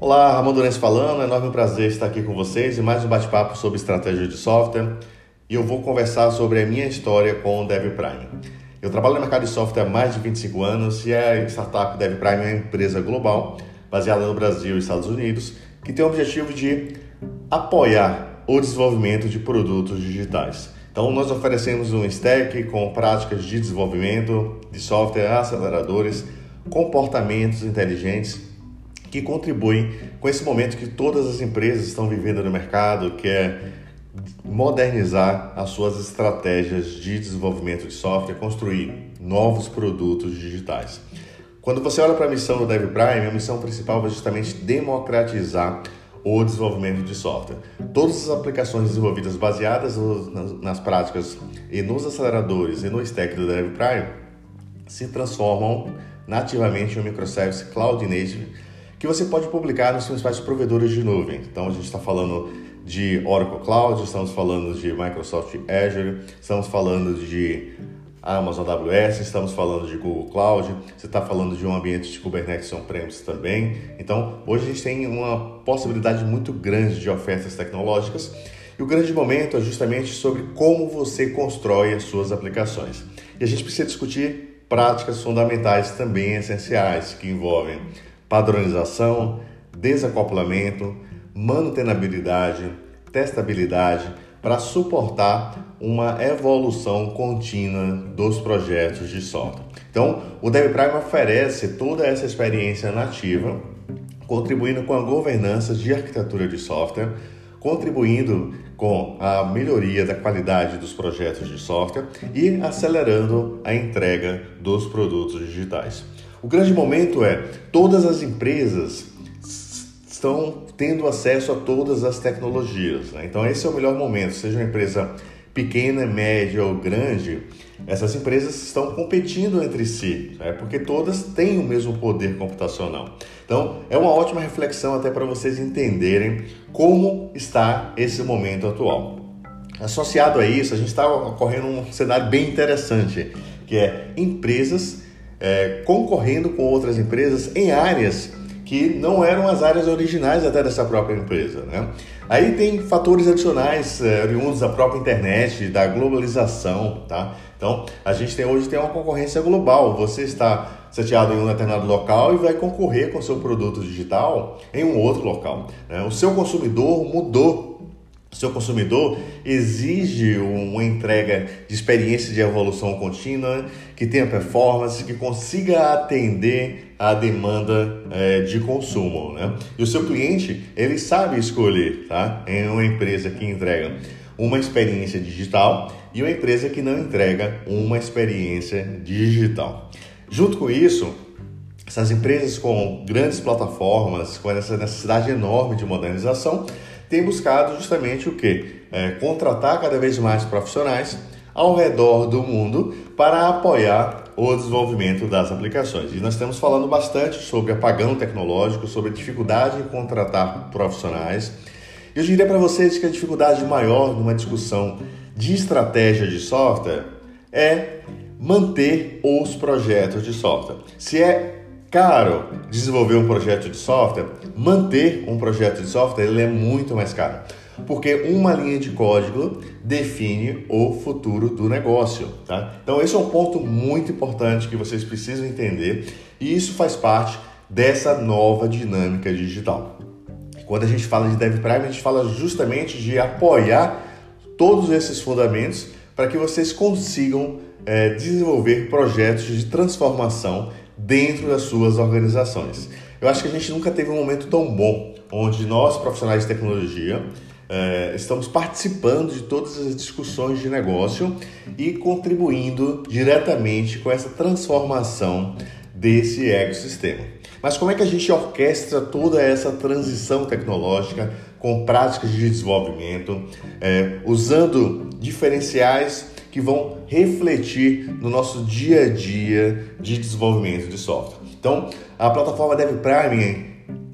Olá, Ramon Durante falando, é um enorme prazer estar aqui com vocês e mais um bate-papo sobre estratégia de software. E eu vou conversar sobre a minha história com o DevPrime. Eu trabalho no mercado de software há mais de 25 anos e a startup DevPrime é uma empresa global baseada no Brasil e Estados Unidos que tem o objetivo de apoiar o desenvolvimento de produtos digitais. Então, nós oferecemos um stack com práticas de desenvolvimento de software, aceleradores, comportamentos inteligentes que contribuem com esse momento que todas as empresas estão vivendo no mercado, que é modernizar as suas estratégias de desenvolvimento de software, construir novos produtos digitais. Quando você olha para a missão do DevPrime, a missão principal é justamente democratizar o desenvolvimento de software. Todas as aplicações desenvolvidas baseadas nas práticas e nos aceleradores e no stack do DevPrime se transformam nativamente em um microservice Cloud Native que você pode publicar nos principais provedores de nuvem. Então a gente está falando de Oracle Cloud, estamos falando de Microsoft Azure, estamos falando de Amazon AWS, estamos falando de Google Cloud, você está falando de um ambiente de Kubernetes on-premise também. Então, hoje a gente tem uma possibilidade muito grande de ofertas tecnológicas e o grande momento é justamente sobre como você constrói as suas aplicações. E a gente precisa discutir práticas fundamentais também essenciais que envolvem padronização, desacoplamento, manutenabilidade, testabilidade para suportar uma evolução contínua dos projetos de software. Então, o DevPrime oferece toda essa experiência nativa, contribuindo com a governança de arquitetura de software, contribuindo com a melhoria da qualidade dos projetos de software e acelerando a entrega dos produtos digitais. O grande momento é todas as empresas estão tendo acesso a todas as tecnologias. Né? Então esse é o melhor momento, seja uma empresa pequena, média ou grande, essas empresas estão competindo entre si, né? porque todas têm o mesmo poder computacional. Então é uma ótima reflexão até para vocês entenderem como está esse momento atual. Associado a isso, a gente está ocorrendo um cenário bem interessante, que é empresas é, concorrendo com outras empresas em áreas que não eram as áreas originais até dessa própria empresa. Né? Aí tem fatores adicionais é, oriundos da própria internet, da globalização. Tá? Então, a gente tem hoje tem uma concorrência global. Você está seteado em um determinado local e vai concorrer com seu produto digital em um outro local. Né? O seu consumidor mudou seu consumidor exige uma entrega de experiência de evolução contínua, que tenha performance, que consiga atender à demanda é, de consumo. Né? E o seu cliente, ele sabe escolher tá? em uma empresa que entrega uma experiência digital e uma empresa que não entrega uma experiência digital. Junto com isso, essas empresas com grandes plataformas, com essa necessidade enorme de modernização, tem buscado justamente o que? É, contratar cada vez mais profissionais ao redor do mundo para apoiar o desenvolvimento das aplicações. E nós estamos falando bastante sobre apagão tecnológico, sobre a dificuldade em contratar profissionais. Eu diria para vocês que a dificuldade maior numa discussão de estratégia de software é manter os projetos de software. Se é caro desenvolver um projeto de software, manter um projeto de software ele é muito mais caro. Porque uma linha de código define o futuro do negócio, tá? Então esse é um ponto muito importante que vocês precisam entender e isso faz parte dessa nova dinâmica digital. Quando a gente fala de DevPrime, a gente fala justamente de apoiar todos esses fundamentos para que vocês consigam é, desenvolver projetos de transformação dentro das suas organizações. Eu acho que a gente nunca teve um momento tão bom onde nós, profissionais de tecnologia, eh, estamos participando de todas as discussões de negócio e contribuindo diretamente com essa transformação desse ecossistema. Mas como é que a gente orquestra toda essa transição tecnológica com práticas de desenvolvimento, eh, usando diferenciais que vão refletir no nosso dia a dia de desenvolvimento de software. Então, a plataforma DevPrime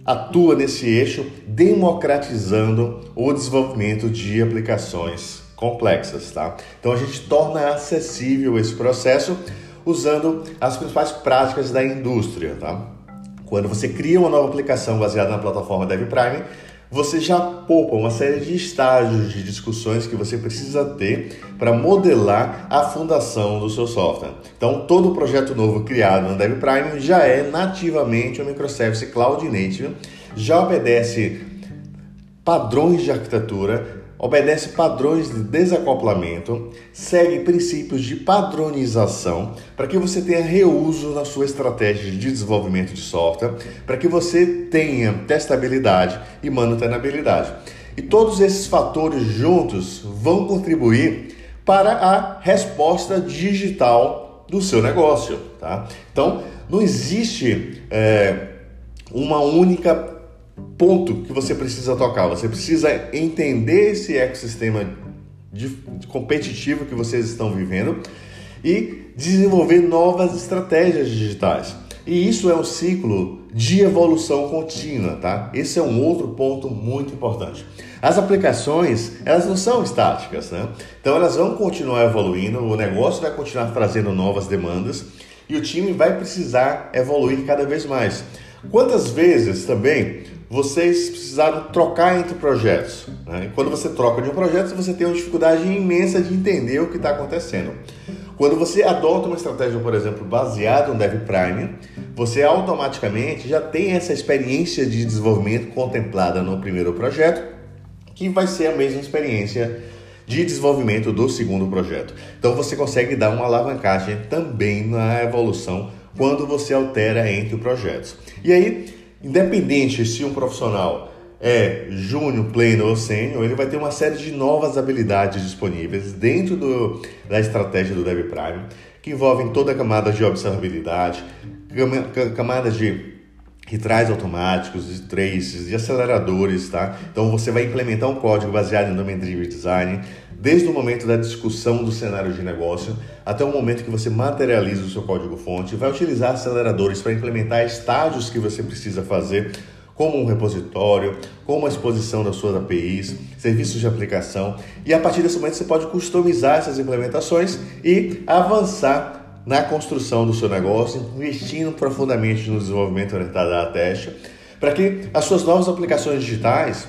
atua nesse eixo, democratizando o desenvolvimento de aplicações complexas, tá? Então a gente torna acessível esse processo usando as principais práticas da indústria, tá? Quando você cria uma nova aplicação baseada na plataforma DevPrime, você já poupa uma série de estágios de discussões que você precisa ter para modelar a fundação do seu software. Então, todo projeto novo criado no DevPrime já é nativamente um microservice cloud native, já obedece padrões de arquitetura obedece padrões de desacoplamento, segue princípios de padronização para que você tenha reuso na sua estratégia de desenvolvimento de software, para que você tenha testabilidade e manutenabilidade. E todos esses fatores juntos vão contribuir para a resposta digital do seu negócio. Tá? Então, não existe é, uma única ponto que você precisa tocar. Você precisa entender esse ecossistema de, de competitivo que vocês estão vivendo e desenvolver novas estratégias digitais. E isso é um ciclo de evolução contínua, tá? Esse é um outro ponto muito importante. As aplicações, elas não são estáticas, né? Então elas vão continuar evoluindo, o negócio vai continuar trazendo novas demandas e o time vai precisar evoluir cada vez mais. Quantas vezes também vocês precisaram trocar entre projetos. Né? Quando você troca de um projeto, você tem uma dificuldade imensa de entender o que está acontecendo. Quando você adota uma estratégia, por exemplo, baseada no Dev Prime, você automaticamente já tem essa experiência de desenvolvimento contemplada no primeiro projeto, que vai ser a mesma experiência de desenvolvimento do segundo projeto. Então você consegue dar uma alavancagem também na evolução quando você altera entre projetos. E aí, Independente se um profissional é júnior, pleno ou sênior, ele vai ter uma série de novas habilidades disponíveis dentro do, da estratégia do Dev Prime, que envolvem toda a camada de observabilidade, camadas de retrais automáticos, de traces, de aceleradores, tá? Então você vai implementar um código baseado em Domain Driven Design, desde o momento da discussão do cenário de negócio até o momento que você materializa o seu código-fonte, vai utilizar aceleradores para implementar estágios que você precisa fazer, como um repositório, como a exposição das suas APIs, serviços de aplicação, e a partir desse momento você pode customizar essas implementações e avançar na construção do seu negócio, investindo profundamente no desenvolvimento orientado à teste, para que as suas novas aplicações digitais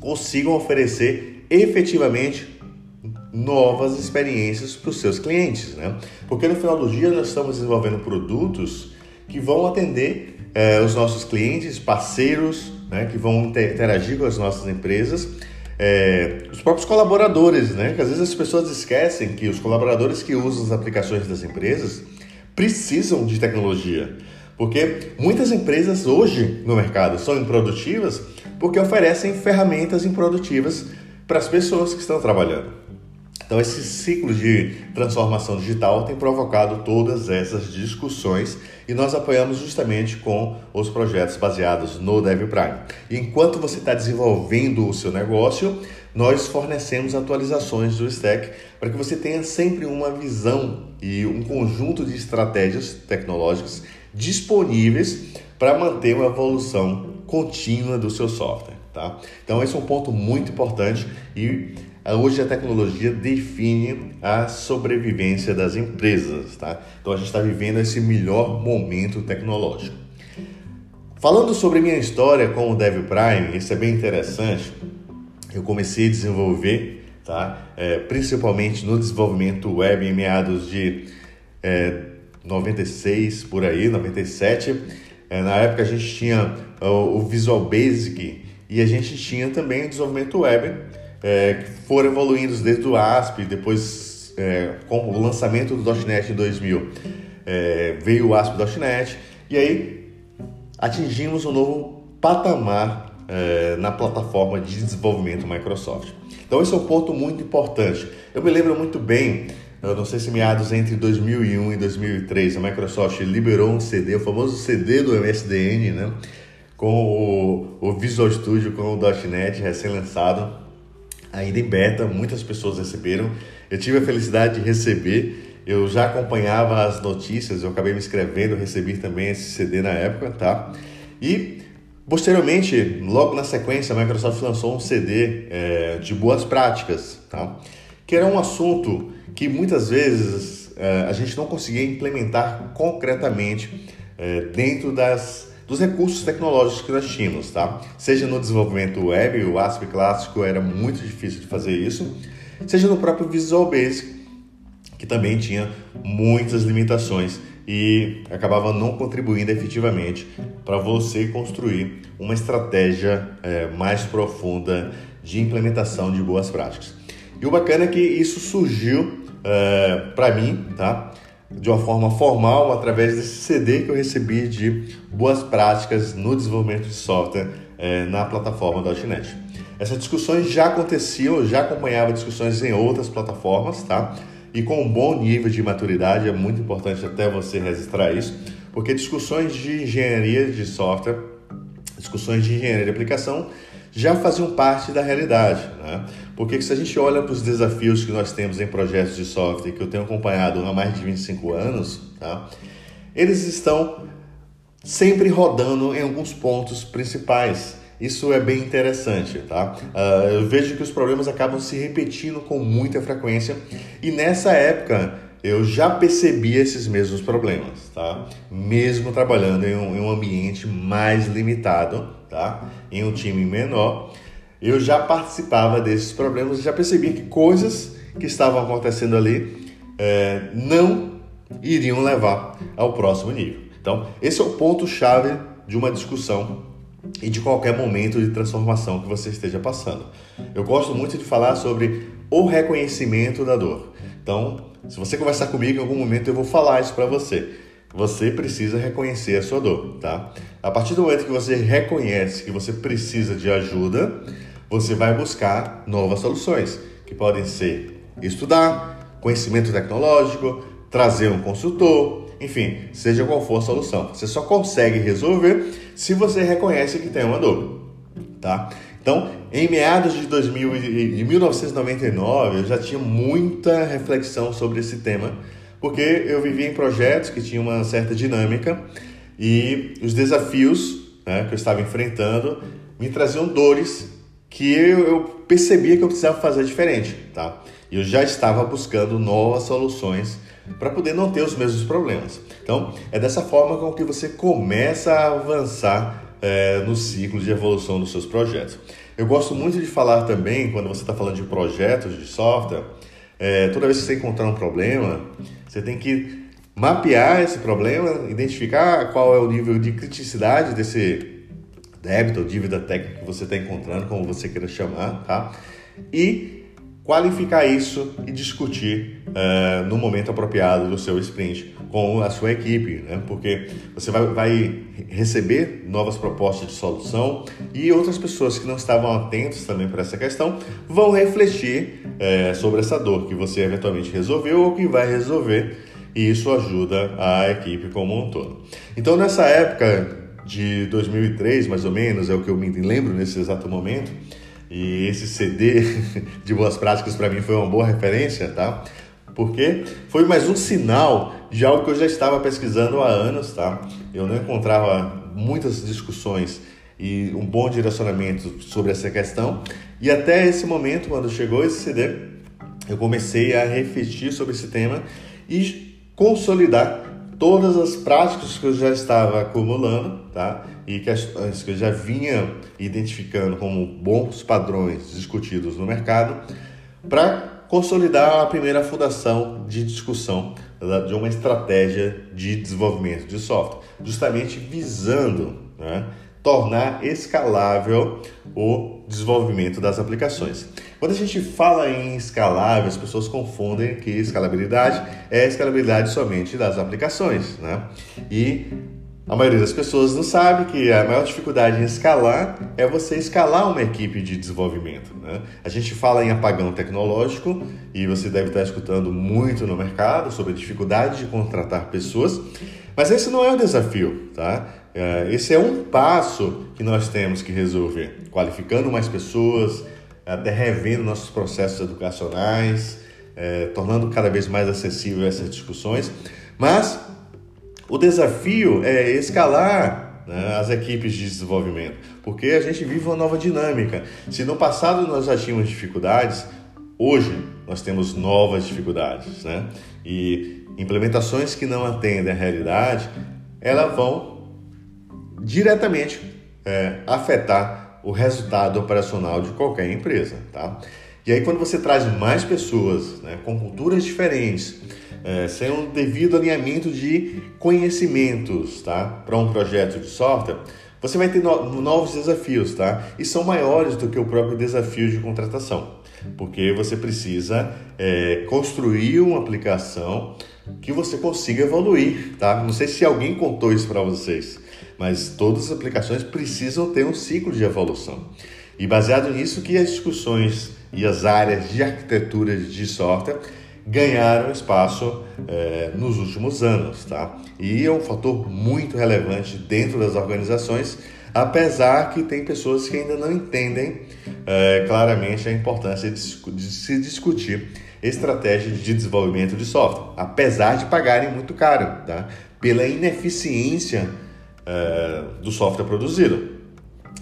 consigam oferecer efetivamente novas experiências para os seus clientes, né? Porque no final do dia nós estamos desenvolvendo produtos que vão atender eh, os nossos clientes, parceiros, né? Que vão interagir com as nossas empresas, eh, os próprios colaboradores, né? Que às vezes as pessoas esquecem que os colaboradores que usam as aplicações das empresas precisam de tecnologia. Porque muitas empresas hoje no mercado são improdutivas porque oferecem ferramentas improdutivas para as pessoas que estão trabalhando. Então, esse ciclo de transformação digital tem provocado todas essas discussões e nós apoiamos justamente com os projetos baseados no Dev Prime. enquanto você está desenvolvendo o seu negócio, nós fornecemos atualizações do stack para que você tenha sempre uma visão e um conjunto de estratégias tecnológicas disponíveis para manter uma evolução contínua do seu software. Tá? Então, esse é um ponto muito importante e Hoje a tecnologia define a sobrevivência das empresas, tá? Então a gente está vivendo esse melhor momento tecnológico. Falando sobre minha história com o Dev Prime, isso é bem interessante. Eu comecei a desenvolver, tá? É, principalmente no desenvolvimento web em meados de é, 96 por aí, 97. É, na época a gente tinha o, o Visual Basic e a gente tinha também o desenvolvimento web é, que foram evoluindo desde o ASP, depois é, com o lançamento do .NET em 2000, é, veio o ASP.NET e aí atingimos um novo patamar é, na plataforma de desenvolvimento Microsoft. Então esse é um ponto muito importante. Eu me lembro muito bem, eu não sei se meados entre 2001 e 2003, a Microsoft liberou um CD, o famoso CD do MSDN, né? com o, o Visual Studio com o .NET recém-lançado ainda em beta, muitas pessoas receberam. Eu tive a felicidade de receber, eu já acompanhava as notícias, eu acabei me inscrevendo, recebi também esse CD na época, tá? E posteriormente, logo na sequência, a Microsoft lançou um CD é, de boas práticas, tá? Que era um assunto que muitas vezes é, a gente não conseguia implementar concretamente é, dentro das dos recursos tecnológicos que nós tínhamos, tá? Seja no desenvolvimento web, o ASP clássico era muito difícil de fazer isso, seja no próprio Visual Basic, que também tinha muitas limitações e acabava não contribuindo efetivamente para você construir uma estratégia é, mais profunda de implementação de boas práticas. E o bacana é que isso surgiu é, para mim, tá? De uma forma formal, através desse CD que eu recebi de boas práticas no desenvolvimento de software é, na plataforma .NET. Essas discussões já aconteciam, eu já acompanhava discussões em outras plataformas, tá? E com um bom nível de maturidade, é muito importante até você registrar isso, porque discussões de engenharia de software, discussões de engenharia de aplicação, já faziam parte da realidade. Né? Porque se a gente olha para os desafios que nós temos em projetos de software, que eu tenho acompanhado há mais de 25 anos, tá? eles estão sempre rodando em alguns pontos principais. Isso é bem interessante, tá? Uh, eu vejo que os problemas acabam se repetindo com muita frequência e nessa época eu já percebi esses mesmos problemas, tá? Mesmo trabalhando em um, em um ambiente mais limitado, tá? Em um time menor, eu já participava desses problemas e já percebia que coisas que estavam acontecendo ali é, não iriam levar ao próximo nível. Então, esse é o ponto-chave de uma discussão e de qualquer momento de transformação que você esteja passando. Eu gosto muito de falar sobre o reconhecimento da dor. Então, se você conversar comigo em algum momento, eu vou falar isso para você. Você precisa reconhecer a sua dor, tá? A partir do momento que você reconhece que você precisa de ajuda, você vai buscar novas soluções, que podem ser estudar, conhecimento tecnológico, trazer um consultor, enfim, seja qual for a solução. Você só consegue resolver se você reconhece que tem uma dor, tá? Então, em meados de, 2000, de 1999, eu já tinha muita reflexão sobre esse tema, porque eu vivia em projetos que tinham uma certa dinâmica e os desafios né, que eu estava enfrentando me traziam dores que eu, percebia que eu precisava fazer diferente, tá? E eu já estava buscando novas soluções para poder não ter os mesmos problemas. Então, é dessa forma com que você começa a avançar é, no ciclo de evolução dos seus projetos. Eu gosto muito de falar também, quando você está falando de projetos de software, é, toda vez que você encontrar um problema, você tem que mapear esse problema, identificar qual é o nível de criticidade desse débito ou dívida técnica que você está encontrando, como você queira chamar, tá? E qualificar isso e discutir uh, no momento apropriado do seu sprint com a sua equipe, né? porque você vai, vai, receber novas propostas de solução e outras pessoas que não estavam atentas também para essa questão vão refletir uh, sobre essa dor que você eventualmente resolveu ou que vai resolver e isso ajuda a equipe como um todo. Então nessa época de 2003, mais ou menos, é o que eu me lembro nesse exato momento. E esse CD de boas práticas para mim foi uma boa referência, tá? Porque foi mais um sinal de algo que eu já estava pesquisando há anos, tá? Eu não encontrava muitas discussões e um bom direcionamento sobre essa questão. E até esse momento, quando chegou esse CD, eu comecei a refletir sobre esse tema e consolidar todas as práticas que eu já estava acumulando, tá? E questões que eu já vinha identificando como bons padrões discutidos no mercado, para consolidar a primeira fundação de discussão de uma estratégia de desenvolvimento de software, justamente visando né, tornar escalável o desenvolvimento das aplicações. Quando a gente fala em escalável, as pessoas confundem que escalabilidade é escalabilidade somente das aplicações, né? E a maioria das pessoas não sabe que a maior dificuldade em escalar é você escalar uma equipe de desenvolvimento. Né? A gente fala em apagão tecnológico e você deve estar escutando muito no mercado sobre a dificuldade de contratar pessoas, mas esse não é o desafio, tá? É, esse é um passo que nós temos que resolver, qualificando mais pessoas, até revendo nossos processos educacionais, é, tornando cada vez mais acessível essas discussões. Mas o desafio é escalar né, as equipes de desenvolvimento, porque a gente vive uma nova dinâmica. Se no passado nós já tínhamos dificuldades, hoje nós temos novas dificuldades, né? E implementações que não atendem à realidade, elas vão diretamente é, afetar o resultado operacional de qualquer empresa, tá? E aí quando você traz mais pessoas né, com culturas diferentes, é, sem um devido alinhamento de conhecimentos, tá? Para um projeto de software, você vai ter no novos desafios, tá? E são maiores do que o próprio desafio de contratação, porque você precisa é, construir uma aplicação que você consiga evoluir, tá? Não sei se alguém contou isso para vocês, mas todas as aplicações precisam ter um ciclo de evolução. E baseado nisso que as discussões e as áreas de arquitetura de software ganharam espaço é, nos últimos anos, tá? E é um fator muito relevante dentro das organizações, apesar que tem pessoas que ainda não entendem é, claramente a importância de, de se discutir estratégias de desenvolvimento de software, apesar de pagarem muito caro, tá? Pela ineficiência é, do software produzido.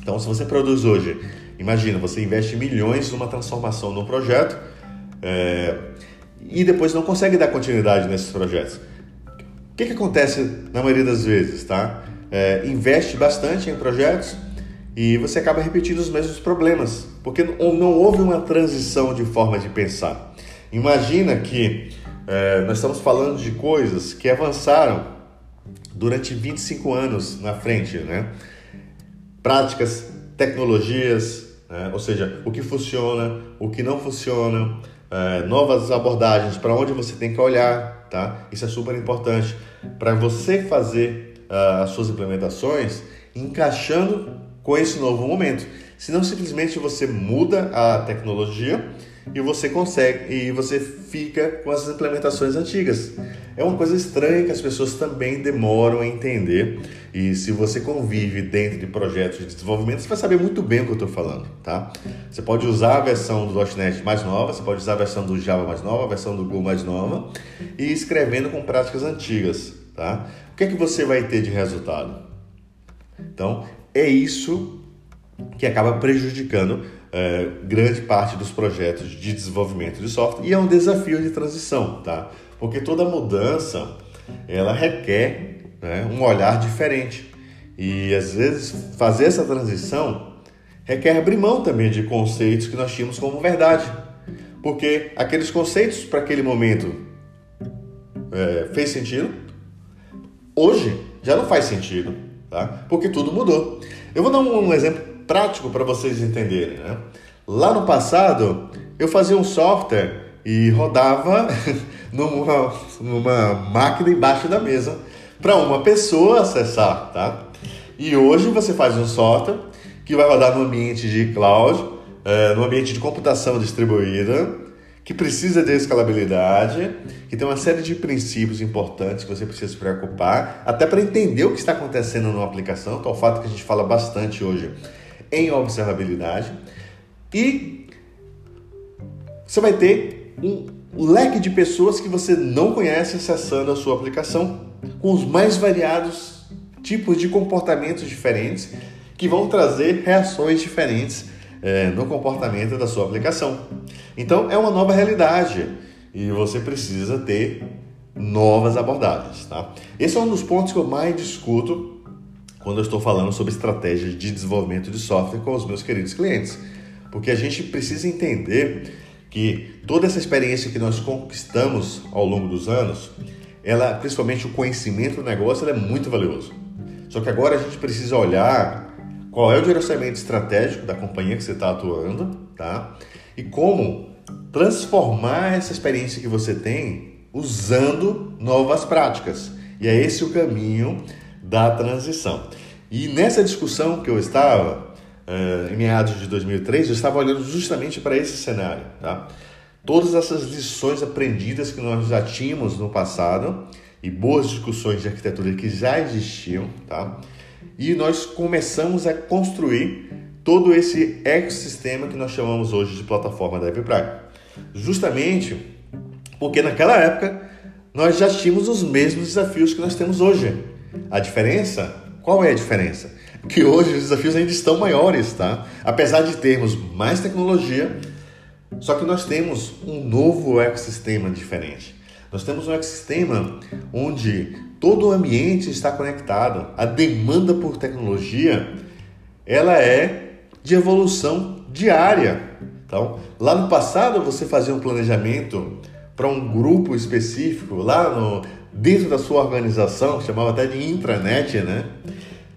Então, se você produz hoje, imagina, você investe milhões numa transformação num projeto, é, e depois não consegue dar continuidade nesses projetos. O que, que acontece na maioria das vezes, tá? É, investe bastante em projetos e você acaba repetindo os mesmos problemas, porque não houve uma transição de forma de pensar. Imagina que é, nós estamos falando de coisas que avançaram durante 25 anos na frente, né? Práticas, tecnologias, né? ou seja, o que funciona, o que não funciona, é, novas abordagens, para onde você tem que olhar, tá? Isso é super importante para você fazer uh, as suas implementações encaixando com esse novo momento. Senão simplesmente você muda a tecnologia e você consegue e você fica com as implementações antigas. É uma coisa estranha que as pessoas também demoram a entender. E se você convive dentro de projetos de desenvolvimento, você vai saber muito bem o que eu estou falando, tá? Você pode usar a versão do .NET mais nova, você pode usar a versão do Java mais nova, a versão do Go mais nova e escrevendo com práticas antigas, tá? O que é que você vai ter de resultado? Então, é isso que acaba prejudicando é, grande parte dos projetos de desenvolvimento de software e é um desafio de transição, tá? Porque toda mudança ela requer né, um olhar diferente e às vezes fazer essa transição requer abrir mão também de conceitos que nós tínhamos como verdade, porque aqueles conceitos para aquele momento é, fez sentido, hoje já não faz sentido, tá? Porque tudo mudou. Eu vou dar um exemplo prático para vocês entenderem. Né? Lá no passado, eu fazia um software e rodava numa, numa máquina embaixo da mesa para uma pessoa acessar, tá? E hoje você faz um software que vai rodar no ambiente de cloud, é, no ambiente de computação distribuída, que precisa de escalabilidade, que tem uma série de princípios importantes que você precisa se preocupar, até para entender o que está acontecendo numa aplicação, que é o fato que a gente fala bastante hoje em observabilidade e você vai ter um leque de pessoas que você não conhece acessando a sua aplicação, com os mais variados tipos de comportamentos diferentes que vão trazer reações diferentes é, no comportamento da sua aplicação. Então é uma nova realidade e você precisa ter novas abordagens, tá? Esse é um dos pontos que eu mais discuto quando eu estou falando sobre estratégias de desenvolvimento de software com os meus queridos clientes. Porque a gente precisa entender que toda essa experiência que nós conquistamos ao longo dos anos, ela, principalmente o conhecimento do negócio, é muito valioso. Só que agora a gente precisa olhar qual é o direcionamento estratégico da companhia que você está atuando, tá? E como transformar essa experiência que você tem usando novas práticas. E é esse o caminho da transição. E nessa discussão que eu estava, em meados de 2003, eu estava olhando justamente para esse cenário. Tá? Todas essas lições aprendidas que nós já tínhamos no passado e boas discussões de arquitetura que já existiam, tá? e nós começamos a construir todo esse ecossistema que nós chamamos hoje de plataforma DevPrime. Justamente porque naquela época nós já tínhamos os mesmos desafios que nós temos hoje. A diferença, qual é a diferença? Que hoje os desafios ainda estão maiores, tá? Apesar de termos mais tecnologia, só que nós temos um novo ecossistema diferente. Nós temos um ecossistema onde todo o ambiente está conectado. A demanda por tecnologia, ela é de evolução diária. Então, lá no passado você fazia um planejamento para um grupo específico, lá no, dentro da sua organização, chamava até de intranet, né?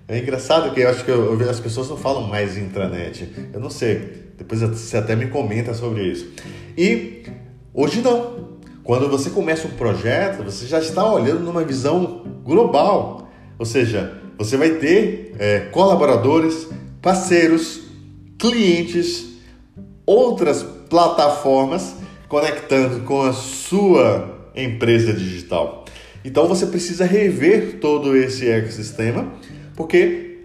É engraçado que eu acho que eu, eu, as pessoas não falam mais intranet. Eu não sei. Depois você até me comenta sobre isso. E hoje não. Quando você começa um projeto, você já está olhando numa visão global. Ou seja, você vai ter é, colaboradores, parceiros, clientes, outras plataformas conectando com a sua empresa digital. Então você precisa rever todo esse ecossistema, porque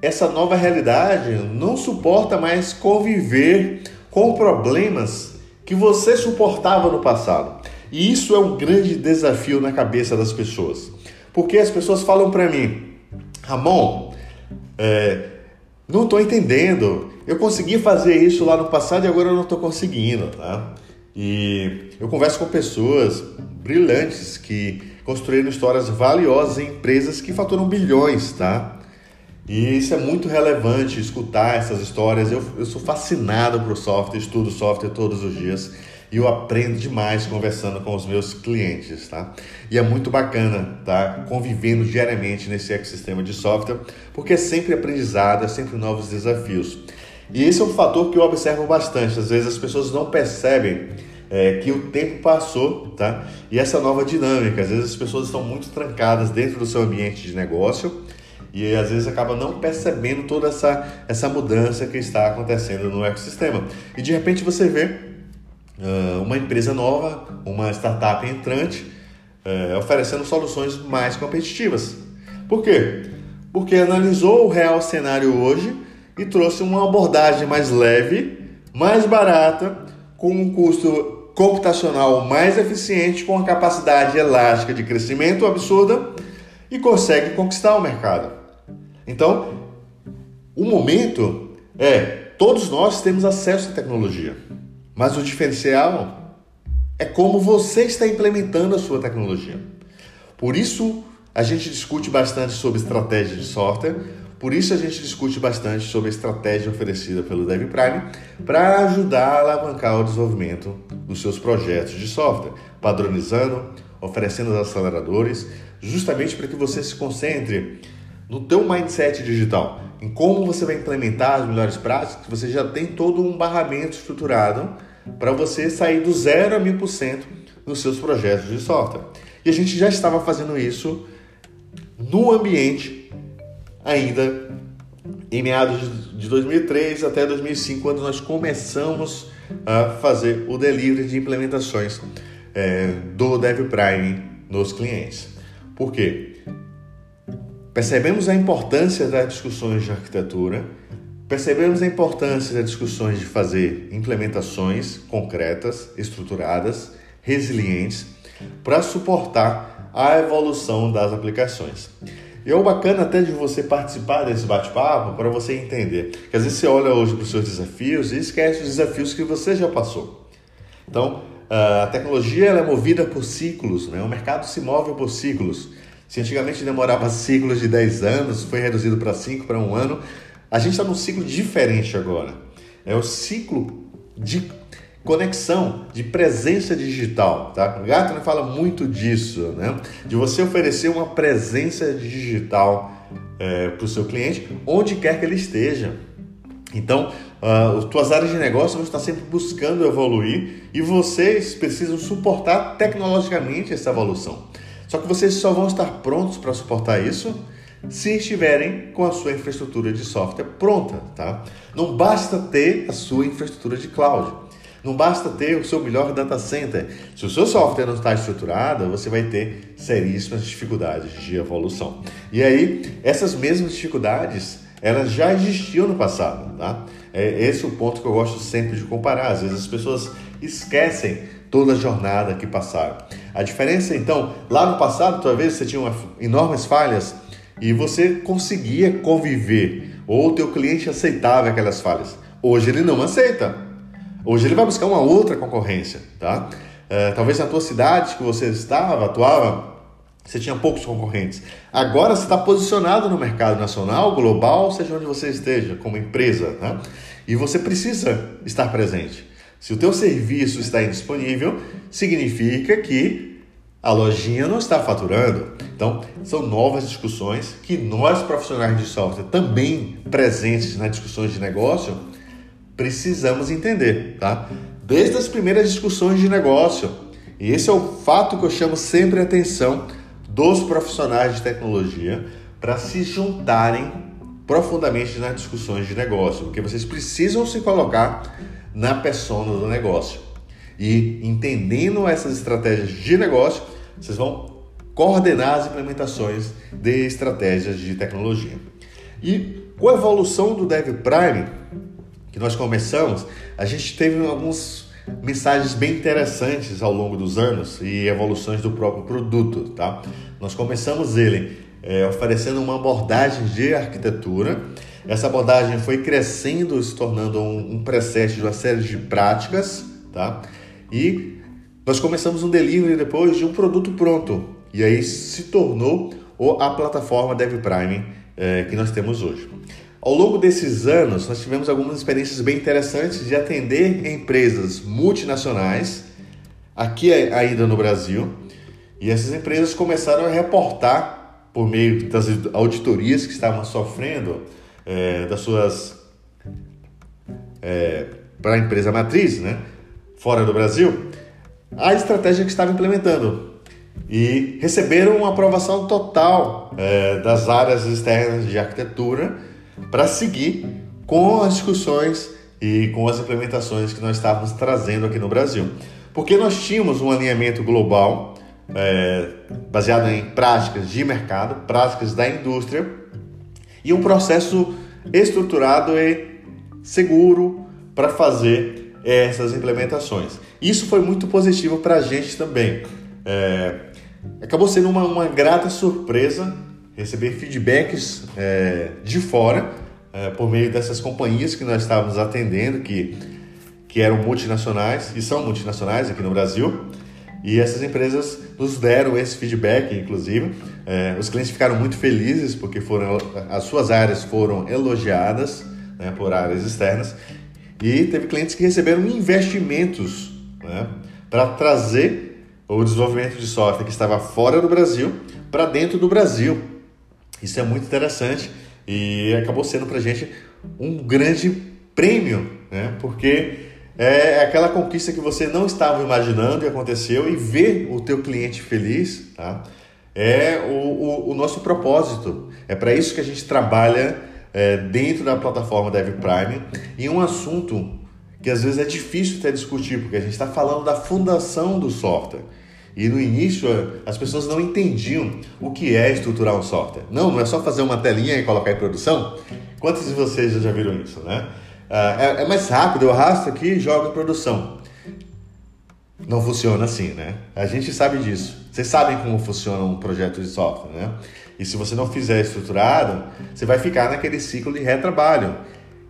essa nova realidade não suporta mais conviver com problemas que você suportava no passado. E isso é um grande desafio na cabeça das pessoas. Porque as pessoas falam para mim, Ramon, é, não estou entendendo. Eu consegui fazer isso lá no passado e agora eu não estou conseguindo, tá? E eu converso com pessoas brilhantes que construíram histórias valiosas em empresas que faturam bilhões, tá? E isso é muito relevante escutar essas histórias. Eu, eu sou fascinado por software, estudo software todos os dias e eu aprendo demais conversando com os meus clientes, tá? E é muito bacana, tá? Convivendo diariamente nesse ecossistema de software, porque é sempre aprendizado, é sempre novos desafios. E esse é um fator que eu observo bastante. Às vezes as pessoas não percebem é, que o tempo passou, tá? E essa nova dinâmica. Às vezes as pessoas estão muito trancadas dentro do seu ambiente de negócio e às vezes acaba não percebendo toda essa, essa mudança que está acontecendo no ecossistema. E de repente você vê uh, uma empresa nova, uma startup entrante, uh, oferecendo soluções mais competitivas. Por quê? Porque analisou o real cenário hoje e trouxe uma abordagem mais leve, mais barata, com um custo computacional mais eficiente, com a capacidade elástica de crescimento absurda e consegue conquistar o mercado. Então, o momento é todos nós temos acesso à tecnologia. Mas o diferencial é como você está implementando a sua tecnologia. Por isso, a gente discute bastante sobre estratégia de software, por isso a gente discute bastante sobre a estratégia oferecida pelo DevPrime para ajudar a alavancar o desenvolvimento dos seus projetos de software, padronizando, oferecendo os aceleradores, justamente para que você se concentre no teu mindset digital, em como você vai implementar as melhores práticas, você já tem todo um barramento estruturado para você sair do zero a mil por cento nos seus projetos de software. E a gente já estava fazendo isso no ambiente ainda em meados de 2003 até 2005, quando nós começamos a fazer o delivery de implementações é, do Dev Prime nos clientes. Por quê? Percebemos a importância das discussões de arquitetura Percebemos a importância das discussões de fazer implementações concretas, estruturadas, resilientes, para suportar a evolução das aplicações. E é bacana até de você participar desse bate-papo para você entender que às vezes você olha hoje para os seus desafios e esquece os desafios que você já passou. Então, a tecnologia é movida por ciclos, né? o mercado se move por ciclos. Se antigamente demorava ciclos de 10 anos, foi reduzido para 5, para um ano, a gente está num ciclo diferente agora. É o ciclo de conexão, de presença digital, tá? O Gartner fala muito disso, né? De você oferecer uma presença digital é, para o seu cliente, onde quer que ele esteja. Então, uh, as tuas áreas de negócio vão estar sempre buscando evoluir e vocês precisam suportar tecnologicamente essa evolução. Só que vocês só vão estar prontos para suportar isso se estiverem com a sua infraestrutura de software pronta, tá? Não basta ter a sua infraestrutura de cloud. Não basta ter o seu melhor data center. Se o seu software não está estruturado, você vai ter seríssimas dificuldades de evolução. E aí, essas mesmas dificuldades, elas já existiam no passado, tá? É esse é o ponto que eu gosto sempre de comparar. Às vezes as pessoas esquecem toda a jornada que passaram. A diferença, então, lá no passado, talvez você tinha enormes falhas e você conseguia conviver, ou o teu cliente aceitava aquelas falhas. Hoje ele não aceita. Hoje ele vai buscar uma outra concorrência, tá? É, talvez na tua cidade que você estava, atuava, você tinha poucos concorrentes. Agora você está posicionado no mercado nacional, global, seja onde você esteja, como empresa, né? e você precisa estar presente. Se o teu serviço está indisponível, significa que a lojinha não está faturando. Então, são novas discussões que nós profissionais de software, também presentes nas discussões de negócio, precisamos entender, tá? Desde as primeiras discussões de negócio. E esse é o fato que eu chamo sempre a atenção dos profissionais de tecnologia para se juntarem profundamente nas discussões de negócio, porque vocês precisam se colocar na persona do negócio. E entendendo essas estratégias de negócio, vocês vão coordenar as implementações de estratégias de tecnologia. E com a evolução do Dev Prime, que nós começamos, a gente teve alguns mensagens bem interessantes ao longo dos anos e evoluções do próprio produto, tá? Nós começamos ele é, oferecendo uma abordagem de arquitetura. Essa abordagem foi crescendo, se tornando um, um preset de uma série de práticas, tá? E nós começamos um delivery depois de um produto pronto. E aí se tornou a plataforma DevPrime é, que nós temos hoje. Ao longo desses anos, nós tivemos algumas experiências bem interessantes de atender empresas multinacionais aqui ainda no Brasil. E essas empresas começaram a reportar por meio das auditorias que estavam sofrendo é, das suas é, para a empresa matriz, né, fora do Brasil, a estratégia que estava implementando e receberam uma aprovação total é, das áreas externas de arquitetura para seguir com as discussões e com as implementações que nós estávamos trazendo aqui no Brasil. Porque nós tínhamos um alinhamento global é, baseado em práticas de mercado, práticas da indústria e um processo estruturado e seguro para fazer essas implementações. Isso foi muito positivo para a gente também. É, acabou sendo uma, uma grata surpresa receber feedbacks é, de fora é, por meio dessas companhias que nós estávamos atendendo, que, que eram multinacionais e são multinacionais aqui no Brasil. E essas empresas nos deram esse feedback, inclusive. É, os clientes ficaram muito felizes porque foram, as suas áreas foram elogiadas né, por áreas externas. E teve clientes que receberam investimentos né, para trazer o desenvolvimento de software que estava fora do Brasil para dentro do Brasil. Isso é muito interessante e acabou sendo para a gente um grande prêmio, né? porque é aquela conquista que você não estava imaginando e aconteceu e ver o teu cliente feliz tá? é o, o, o nosso propósito. É para isso que a gente trabalha é, dentro da plataforma DevPrime e um assunto que às vezes é difícil até discutir, porque a gente está falando da fundação do software. E no início as pessoas não entendiam o que é estruturar um software. Não, não é só fazer uma telinha e colocar em produção. Quantos de vocês já viram isso, né? Ah, é, é mais rápido, eu arrasto aqui e jogo em produção. Não funciona assim, né? A gente sabe disso. Vocês sabem como funciona um projeto de software, né? E se você não fizer estruturado, você vai ficar naquele ciclo de retrabalho.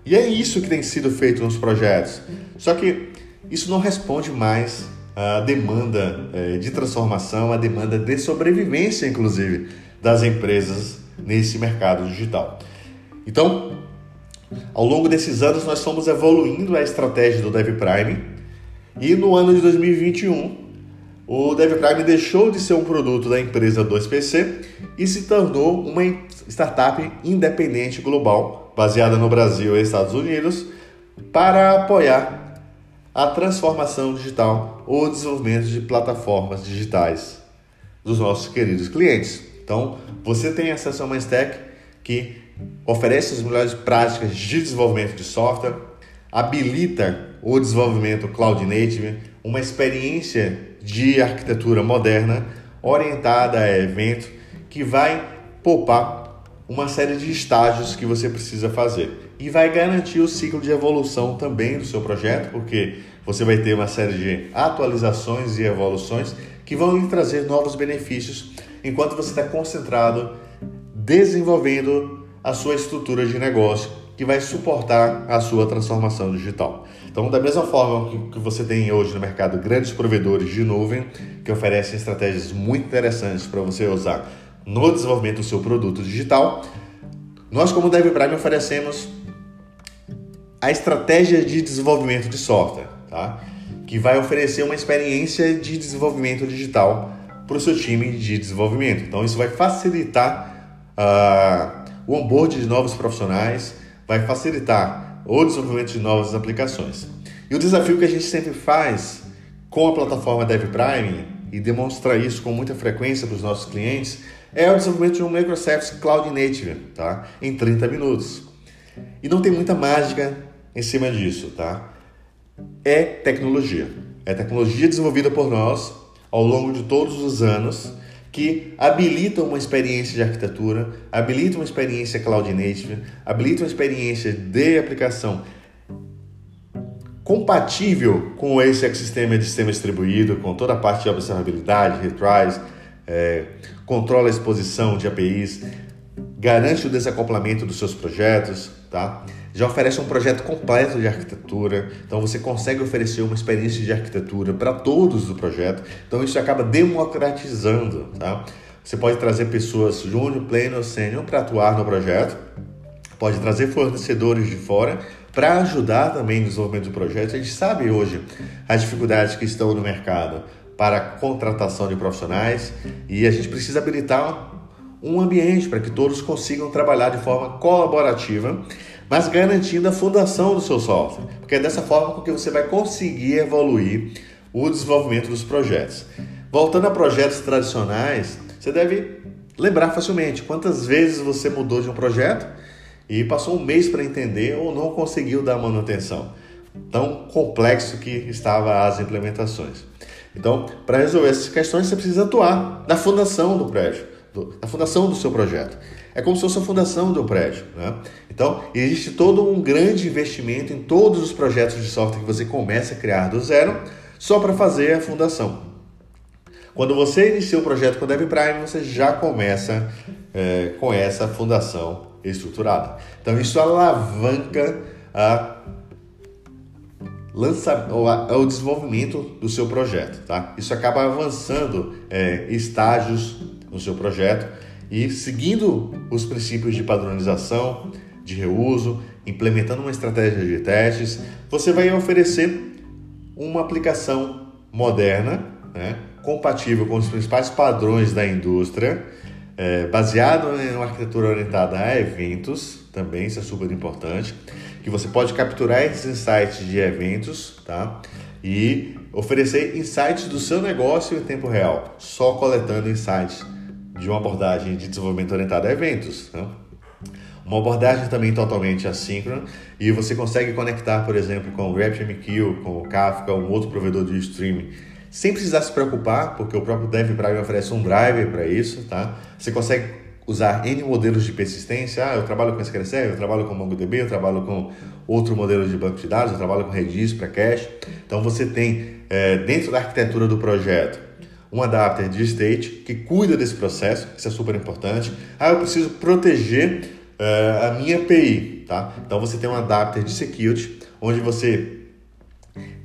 E é isso que tem sido feito nos projetos. Só que isso não responde mais a demanda é, de transformação, a demanda de sobrevivência, inclusive, das empresas nesse mercado digital. Então, ao longo desses anos, nós fomos evoluindo a estratégia do DevPrime e no ano de 2021, o DevPrime deixou de ser um produto da empresa 2PC e se tornou uma startup independente global, baseada no Brasil e Estados Unidos, para apoiar a transformação digital ou desenvolvimento de plataformas digitais dos nossos queridos clientes. Então, você tem acesso a uma stack que oferece as melhores práticas de desenvolvimento de software, habilita o desenvolvimento cloud native, uma experiência de arquitetura moderna orientada a evento que vai poupar uma série de estágios que você precisa fazer e vai garantir o ciclo de evolução também do seu projeto, porque você vai ter uma série de atualizações e evoluções que vão lhe trazer novos benefícios enquanto você está concentrado desenvolvendo a sua estrutura de negócio que vai suportar a sua transformação digital. Então, da mesma forma que você tem hoje no mercado grandes provedores de nuvem que oferecem estratégias muito interessantes para você usar no desenvolvimento do seu produto digital, nós como DevPrime oferecemos a estratégia de desenvolvimento de software, tá? que vai oferecer uma experiência de desenvolvimento digital para o seu time de desenvolvimento. Então, isso vai facilitar uh, o onboard de novos profissionais, vai facilitar o desenvolvimento de novas aplicações. E o desafio que a gente sempre faz com a plataforma DevPrime e demonstra isso com muita frequência para os nossos clientes é o desenvolvimento de um Microsoft Cloud Native, tá? Em 30 minutos. E não tem muita mágica em cima disso, tá? É tecnologia. É tecnologia desenvolvida por nós ao longo de todos os anos que habilita uma experiência de arquitetura, habilita uma experiência cloud native, habilita uma experiência de aplicação compatível com esse ecossistema de sistema distribuído, com toda a parte de observabilidade, retries, é, controla a exposição de APIs, garante o desacoplamento dos seus projetos, tá? Já oferece um projeto completo de arquitetura, então você consegue oferecer uma experiência de arquitetura para todos do projeto, então isso acaba democratizando, tá? Você pode trazer pessoas júnior, pleno, sênior para atuar no projeto, pode trazer fornecedores de fora para ajudar também no desenvolvimento do projeto. A gente sabe hoje as dificuldades que estão no mercado para a contratação de profissionais e a gente precisa habilitar um ambiente para que todos consigam trabalhar de forma colaborativa mas garantindo a fundação do seu software, porque é dessa forma que você vai conseguir evoluir o desenvolvimento dos projetos. Voltando a projetos tradicionais, você deve lembrar facilmente quantas vezes você mudou de um projeto e passou um mês para entender ou não conseguiu dar manutenção. Tão complexo que estava as implementações. Então, para resolver essas questões, você precisa atuar na fundação do prédio, na fundação do seu projeto é como se fosse a fundação do prédio. Né? Então, existe todo um grande investimento em todos os projetos de software que você começa a criar do zero, só para fazer a fundação. Quando você inicia o projeto com o DevPrime, você já começa é, com essa fundação estruturada. Então, isso alavanca a lança, o desenvolvimento do seu projeto. Tá? Isso acaba avançando é, estágios no seu projeto e seguindo os princípios de padronização, de reuso, implementando uma estratégia de testes, você vai oferecer uma aplicação moderna, né, compatível com os principais padrões da indústria, é, baseado em uma arquitetura orientada a eventos, também isso é super importante, que você pode capturar esses insights de eventos, tá? E oferecer insights do seu negócio em tempo real, só coletando insights de uma abordagem de desenvolvimento orientada a eventos. Né? Uma abordagem também totalmente assíncrona e você consegue conectar, por exemplo, com o RabbitMQ, com o Kafka, um outro provedor de streaming, sem precisar se preocupar, porque o próprio DevPrime oferece um driver para isso, tá? Você consegue usar N modelos de persistência. Ah, eu trabalho com SQL Server, eu trabalho com MongoDB, eu trabalho com outro modelo de banco de dados, eu trabalho com Redis para cache. Então você tem, é, dentro da arquitetura do projeto, um adapter de state que cuida desse processo, isso é super importante. Ah, eu preciso proteger uh, a minha API, tá? Então você tem um adapter de security, onde você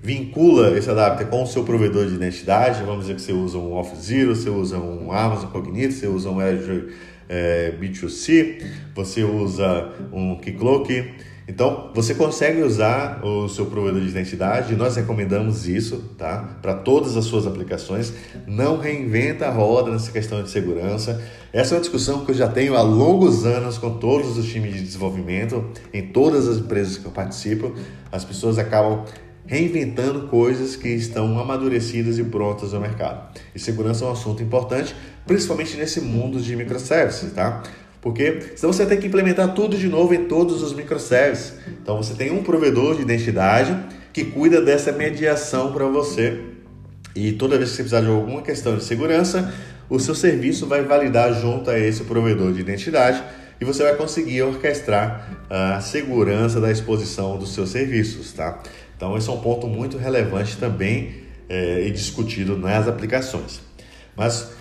vincula esse adapter com o seu provedor de identidade. Vamos dizer que você usa um Auth0, você usa um Amazon Cognito, você usa um Azure é, B2C, você usa um Keycloak então, você consegue usar o seu provedor de identidade, nós recomendamos isso, tá? Para todas as suas aplicações. Não reinventa a roda nessa questão de segurança. Essa é uma discussão que eu já tenho há longos anos com todos os times de desenvolvimento, em todas as empresas que eu participo. As pessoas acabam reinventando coisas que estão amadurecidas e prontas no mercado. E segurança é um assunto importante, principalmente nesse mundo de microservices, tá? Porque senão você tem que implementar tudo de novo em todos os microservices. Então você tem um provedor de identidade que cuida dessa mediação para você. E toda vez que você precisar de alguma questão de segurança, o seu serviço vai validar junto a esse provedor de identidade e você vai conseguir orquestrar a segurança da exposição dos seus serviços, tá? Então esse é um ponto muito relevante também é, e discutido nas aplicações. Mas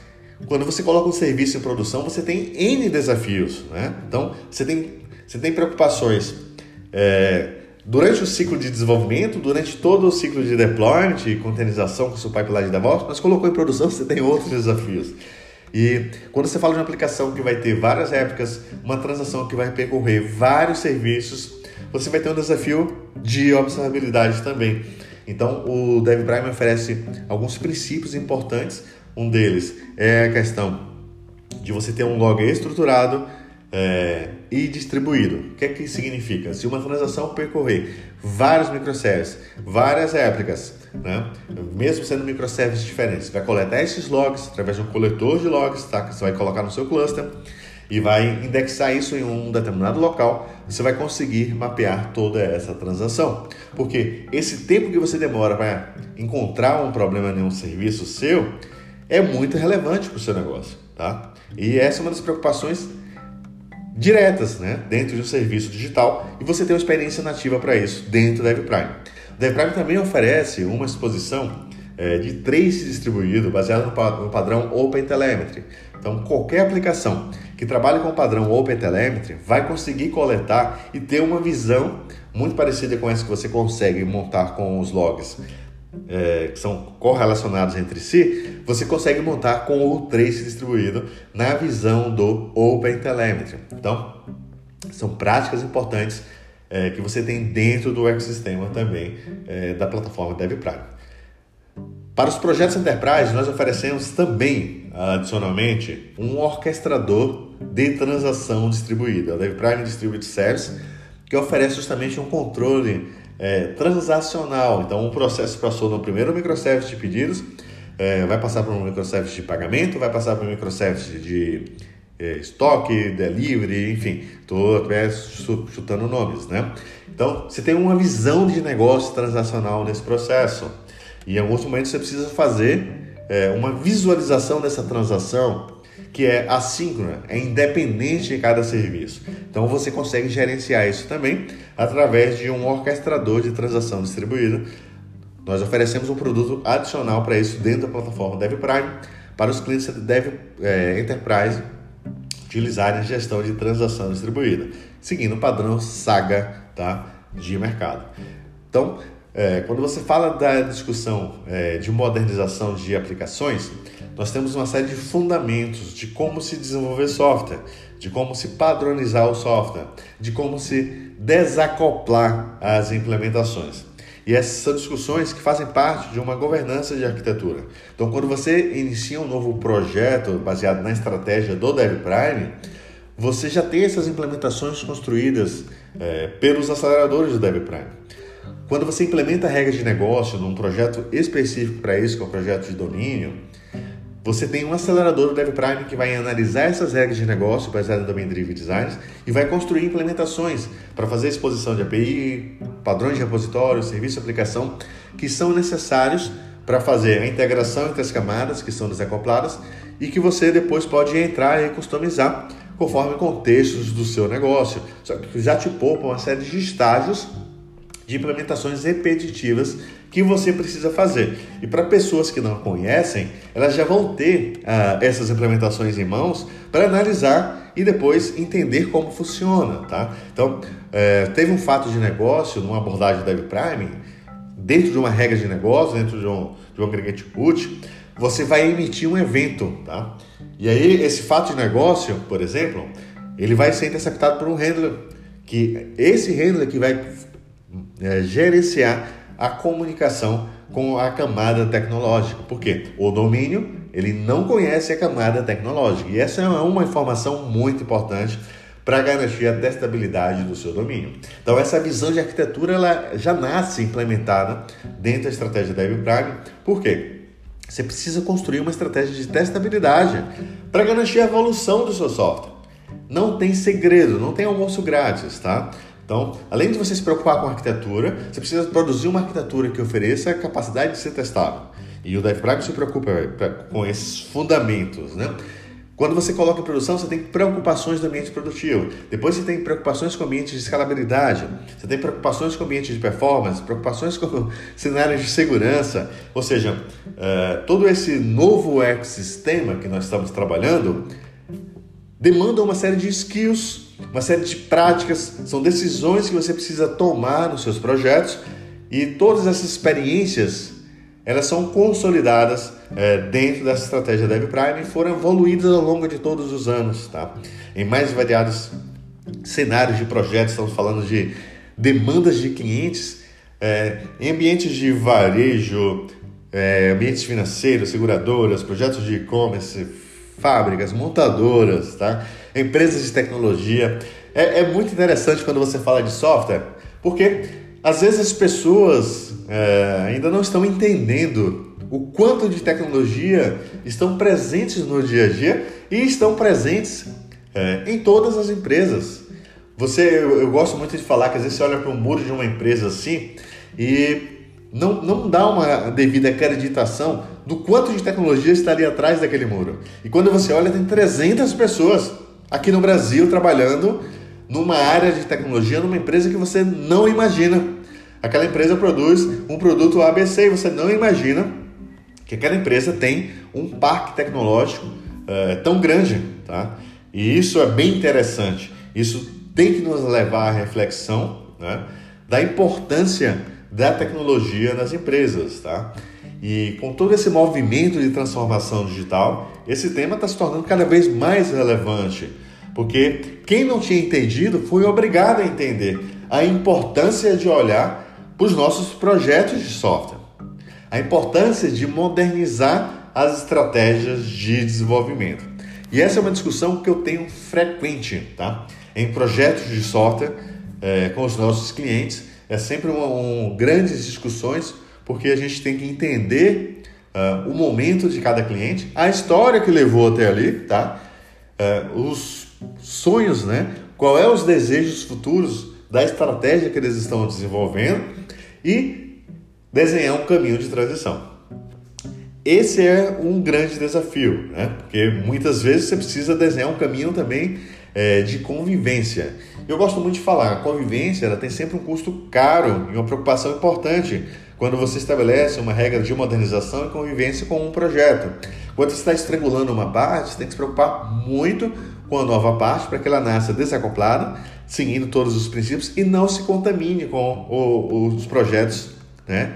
quando você coloca um serviço em produção, você tem N desafios. Né? Então, você tem, você tem preocupações é, durante o ciclo de desenvolvimento, durante todo o ciclo de deployment containerização com seu pipeline de DevOps, mas colocou em produção, você tem outros desafios. E quando você fala de uma aplicação que vai ter várias épocas, uma transação que vai percorrer vários serviços, você vai ter um desafio de observabilidade também. Então, o DevPrime oferece alguns princípios importantes. Um deles é a questão de você ter um log estruturado é, e distribuído. O que é que significa? Se uma transação percorrer vários microservices, várias réplicas, né? mesmo sendo microservices diferentes, vai coletar esses logs através de um coletor de logs tá? que você vai colocar no seu cluster e vai indexar isso em um determinado local, você vai conseguir mapear toda essa transação. Porque esse tempo que você demora para encontrar um problema em um serviço seu é muito relevante para o seu negócio. Tá? E essa é uma das preocupações diretas né, dentro de um serviço digital e você tem uma experiência nativa para isso dentro da DevPrime. O DevPrime também oferece uma exposição é, de trace distribuído baseado no padrão OpenTelemetry. Então, qualquer aplicação que trabalhe com o padrão OpenTelemetry vai conseguir coletar e ter uma visão muito parecida com essa que você consegue montar com os logs é, que são correlacionados entre si, você consegue montar com o trace distribuído na visão do OpenTelemetry. Então, são práticas importantes é, que você tem dentro do ecossistema também é, da plataforma DevPrime. Para os projetos Enterprise, nós oferecemos também, adicionalmente, um orquestrador de transação distribuída, o DevPrime Distributed Service, que oferece justamente um controle é, transacional. Então, o processo passou no primeiro microservice de pedidos, é, vai passar para um microservice de pagamento, vai passar para um microservice de é, estoque, delivery, enfim, estou chutando nomes, né? Então, você tem uma visão de negócio transacional nesse processo. E em alguns momentos você precisa fazer é, uma visualização dessa transação que é assíncrona, é independente de cada serviço. Então você consegue gerenciar isso também através de um orquestrador de transação distribuída. Nós oferecemos um produto adicional para isso dentro da plataforma DevPrime para os clientes Dev é, Enterprise utilizarem a gestão de transação distribuída, seguindo o padrão Saga tá, de mercado. Então, é, quando você fala da discussão é, de modernização de aplicações, nós temos uma série de fundamentos de como se desenvolver software, de como se padronizar o software, de como se desacoplar as implementações. E essas são discussões que fazem parte de uma governança de arquitetura. Então, quando você inicia um novo projeto baseado na estratégia do DevPrime, você já tem essas implementações construídas é, pelos aceleradores do DevPrime. Quando você implementa regras de negócio num projeto específico para isso, que é um projeto de domínio, você tem um acelerador do DevPrime que vai analisar essas regras de negócio baseadas no Domain Driven Design e vai construir implementações para fazer exposição de API, padrões de repositório, serviço de aplicação que são necessários para fazer a integração entre as camadas que são desacopladas e que você depois pode entrar e customizar conforme contextos do seu negócio. Só que já te poupa uma série de estágios de implementações repetitivas que você precisa fazer. E para pessoas que não conhecem, elas já vão ter ah, essas implementações em mãos para analisar e depois entender como funciona, tá? Então, é, teve um fato de negócio numa abordagem da Prime, dentro de uma regra de negócio, dentro de um, de um aggregate put, você vai emitir um evento, tá? E aí, esse fato de negócio, por exemplo, ele vai ser interceptado por um handler, que esse handler que vai é, gerenciar a comunicação com a camada tecnológica. Porque o domínio ele não conhece a camada tecnológica. E essa é uma informação muito importante para garantir a testabilidade do seu domínio. Então essa visão de arquitetura ela já nasce implementada dentro da estratégia da Prime. Por quê? Você precisa construir uma estratégia de testabilidade para garantir a evolução do seu software. Não tem segredo, não tem almoço grátis, tá? Então, além de você se preocupar com a arquitetura, você precisa produzir uma arquitetura que ofereça a capacidade de ser testável. E o DevPrime se preocupa com esses fundamentos, né? Quando você coloca em produção, você tem preocupações do ambiente produtivo. Depois você tem preocupações com ambiente de escalabilidade. Você tem preocupações com ambiente de performance, preocupações com cenários de segurança. Ou seja, uh, todo esse novo ecossistema que nós estamos trabalhando demanda uma série de skills uma série de práticas, são decisões que você precisa tomar nos seus projetos e todas essas experiências elas são consolidadas é, dentro dessa estratégia Dev Prime e foram evoluídas ao longo de todos os anos, tá? Em mais variados cenários de projetos, estamos falando de demandas de clientes é, em ambientes de varejo, é, ambientes financeiros, seguradoras, projetos de e-commerce, fábricas, montadoras, tá? empresas de tecnologia. É, é, muito interessante quando você fala de software, porque às vezes as pessoas é, ainda não estão entendendo o quanto de tecnologia estão presentes no dia a dia e estão presentes é, em todas as empresas. Você, eu, eu, gosto muito de falar que às vezes você olha para o muro de uma empresa assim e não, não dá uma devida acreditação do quanto de tecnologia está ali atrás daquele muro. E quando você olha, tem 300 pessoas aqui no Brasil trabalhando numa área de tecnologia, numa empresa que você não imagina. Aquela empresa produz um produto ABC e você não imagina que aquela empresa tem um parque tecnológico é, tão grande, tá? E isso é bem interessante. Isso tem que nos levar à reflexão né, da importância da tecnologia nas empresas, tá? E com todo esse movimento de transformação digital, esse tema está se tornando cada vez mais relevante, porque quem não tinha entendido foi obrigado a entender a importância de olhar para os nossos projetos de software, a importância de modernizar as estratégias de desenvolvimento. E essa é uma discussão que eu tenho frequente, tá? Em projetos de software é, com os nossos clientes é sempre uma, um, grandes discussões, porque a gente tem que entender uh, o momento de cada cliente, a história que levou até ali, tá? Uh, os sonhos, né? Qual é os desejos futuros da estratégia que eles estão desenvolvendo e desenhar um caminho de transição. Esse é um grande desafio, né? Porque muitas vezes você precisa desenhar um caminho também é, de convivência. Eu gosto muito de falar, a convivência ela tem sempre um custo caro e uma preocupação importante quando você estabelece uma regra de modernização e convivência com um projeto. Quando você está estrangulando uma parte, você tem que se preocupar muito com a nova parte para que ela nasça desacoplada, seguindo todos os princípios e não se contamine com o, os projetos né,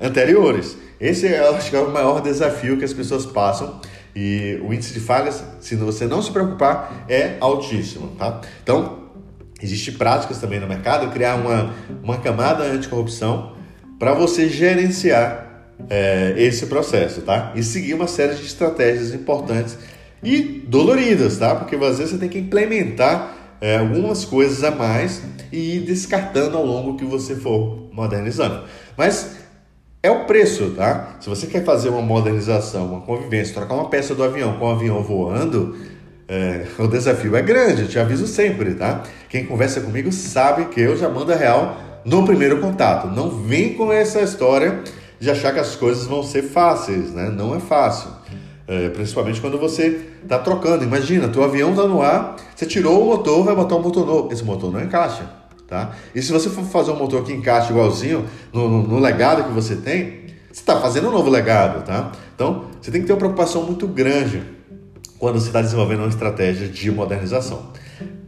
anteriores. Esse é, acho que é o maior desafio que as pessoas passam e o índice de falhas, se você não se preocupar, é altíssimo, tá? Então, existem práticas também no mercado, criar uma, uma camada anticorrupção para você gerenciar é, esse processo, tá? E seguir uma série de estratégias importantes e doloridas, tá? Porque às vezes você tem que implementar é, algumas coisas a mais e ir descartando ao longo que você for modernizando. Mas é o preço, tá? Se você quer fazer uma modernização, uma convivência, trocar uma peça do avião com o avião voando, é, o desafio é grande, eu te aviso sempre, tá? Quem conversa comigo sabe que eu já mando a real no primeiro contato. Não vem com essa história de achar que as coisas vão ser fáceis, né? Não é fácil. É, principalmente quando você está trocando. Imagina, teu avião está no ar, você tirou o motor, vai botar um motor novo. Esse motor não encaixa. Tá? E se você for fazer um motor que encaixe igualzinho no, no, no legado que você tem, você está fazendo um novo legado. Tá? Então, você tem que ter uma preocupação muito grande quando você está desenvolvendo uma estratégia de modernização.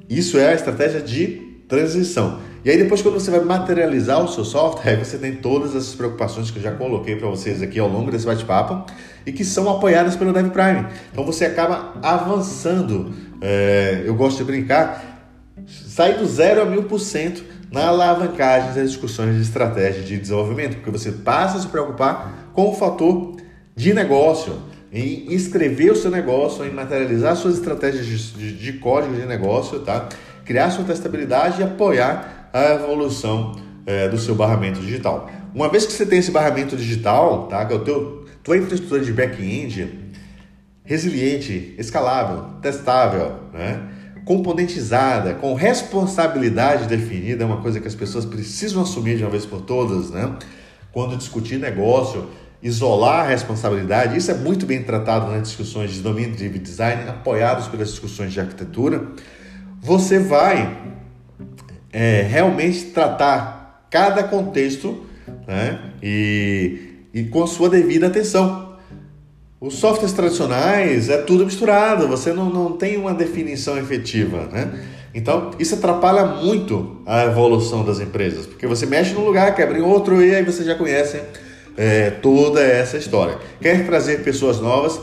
Isso é a estratégia de transição. E aí depois quando você vai materializar o seu software, você tem todas essas preocupações que eu já coloquei para vocês aqui ao longo desse bate-papo e que são apoiadas pelo Dev Prime. Então você acaba avançando. É, eu gosto de brincar sai do zero a mil por cento na alavancagem das discussões de estratégia de desenvolvimento, porque você passa a se preocupar com o fator de negócio, em escrever o seu negócio, em materializar suas estratégias de, de, de código de negócio, tá? criar sua testabilidade e apoiar a evolução é, do seu barramento digital. Uma vez que você tem esse barramento digital, tá? que é o teu, tua infraestrutura de back-end resiliente, escalável, testável, né? componentizada, com responsabilidade definida, é uma coisa que as pessoas precisam assumir de uma vez por todas, né? Quando discutir negócio, isolar a responsabilidade, isso é muito bem tratado nas discussões de domínio de design, apoiados pelas discussões de arquitetura. Você vai é, realmente tratar cada contexto né? e, e com sua devida atenção. Os softwares tradicionais é tudo misturado, você não, não tem uma definição efetiva, né? Então, isso atrapalha muito a evolução das empresas, porque você mexe num lugar, quebra em outro e aí você já conhece é, toda essa história. Quer trazer pessoas novas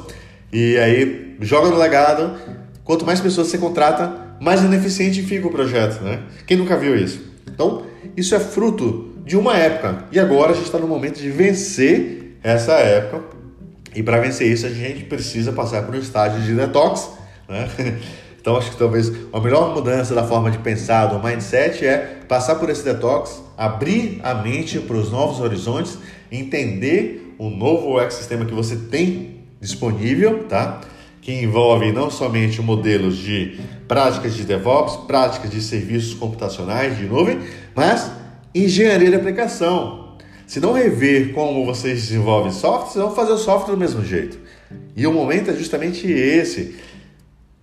e aí joga no legado. Quanto mais pessoas você contrata, mais ineficiente fica o projeto, né? Quem nunca viu isso? Então, isso é fruto de uma época e agora a gente está no momento de vencer essa época. E para vencer isso, a gente precisa passar por um estágio de detox, né? Então, acho que talvez a melhor mudança da forma de pensar, do mindset, é passar por esse detox, abrir a mente para os novos horizontes, entender o novo ecossistema que você tem disponível, tá? Que envolve não somente modelos de práticas de DevOps, práticas de serviços computacionais de nuvem, mas engenharia de aplicação. Se não rever como vocês desenvolvem software, vocês vão fazer o software do mesmo jeito. E o momento é justamente esse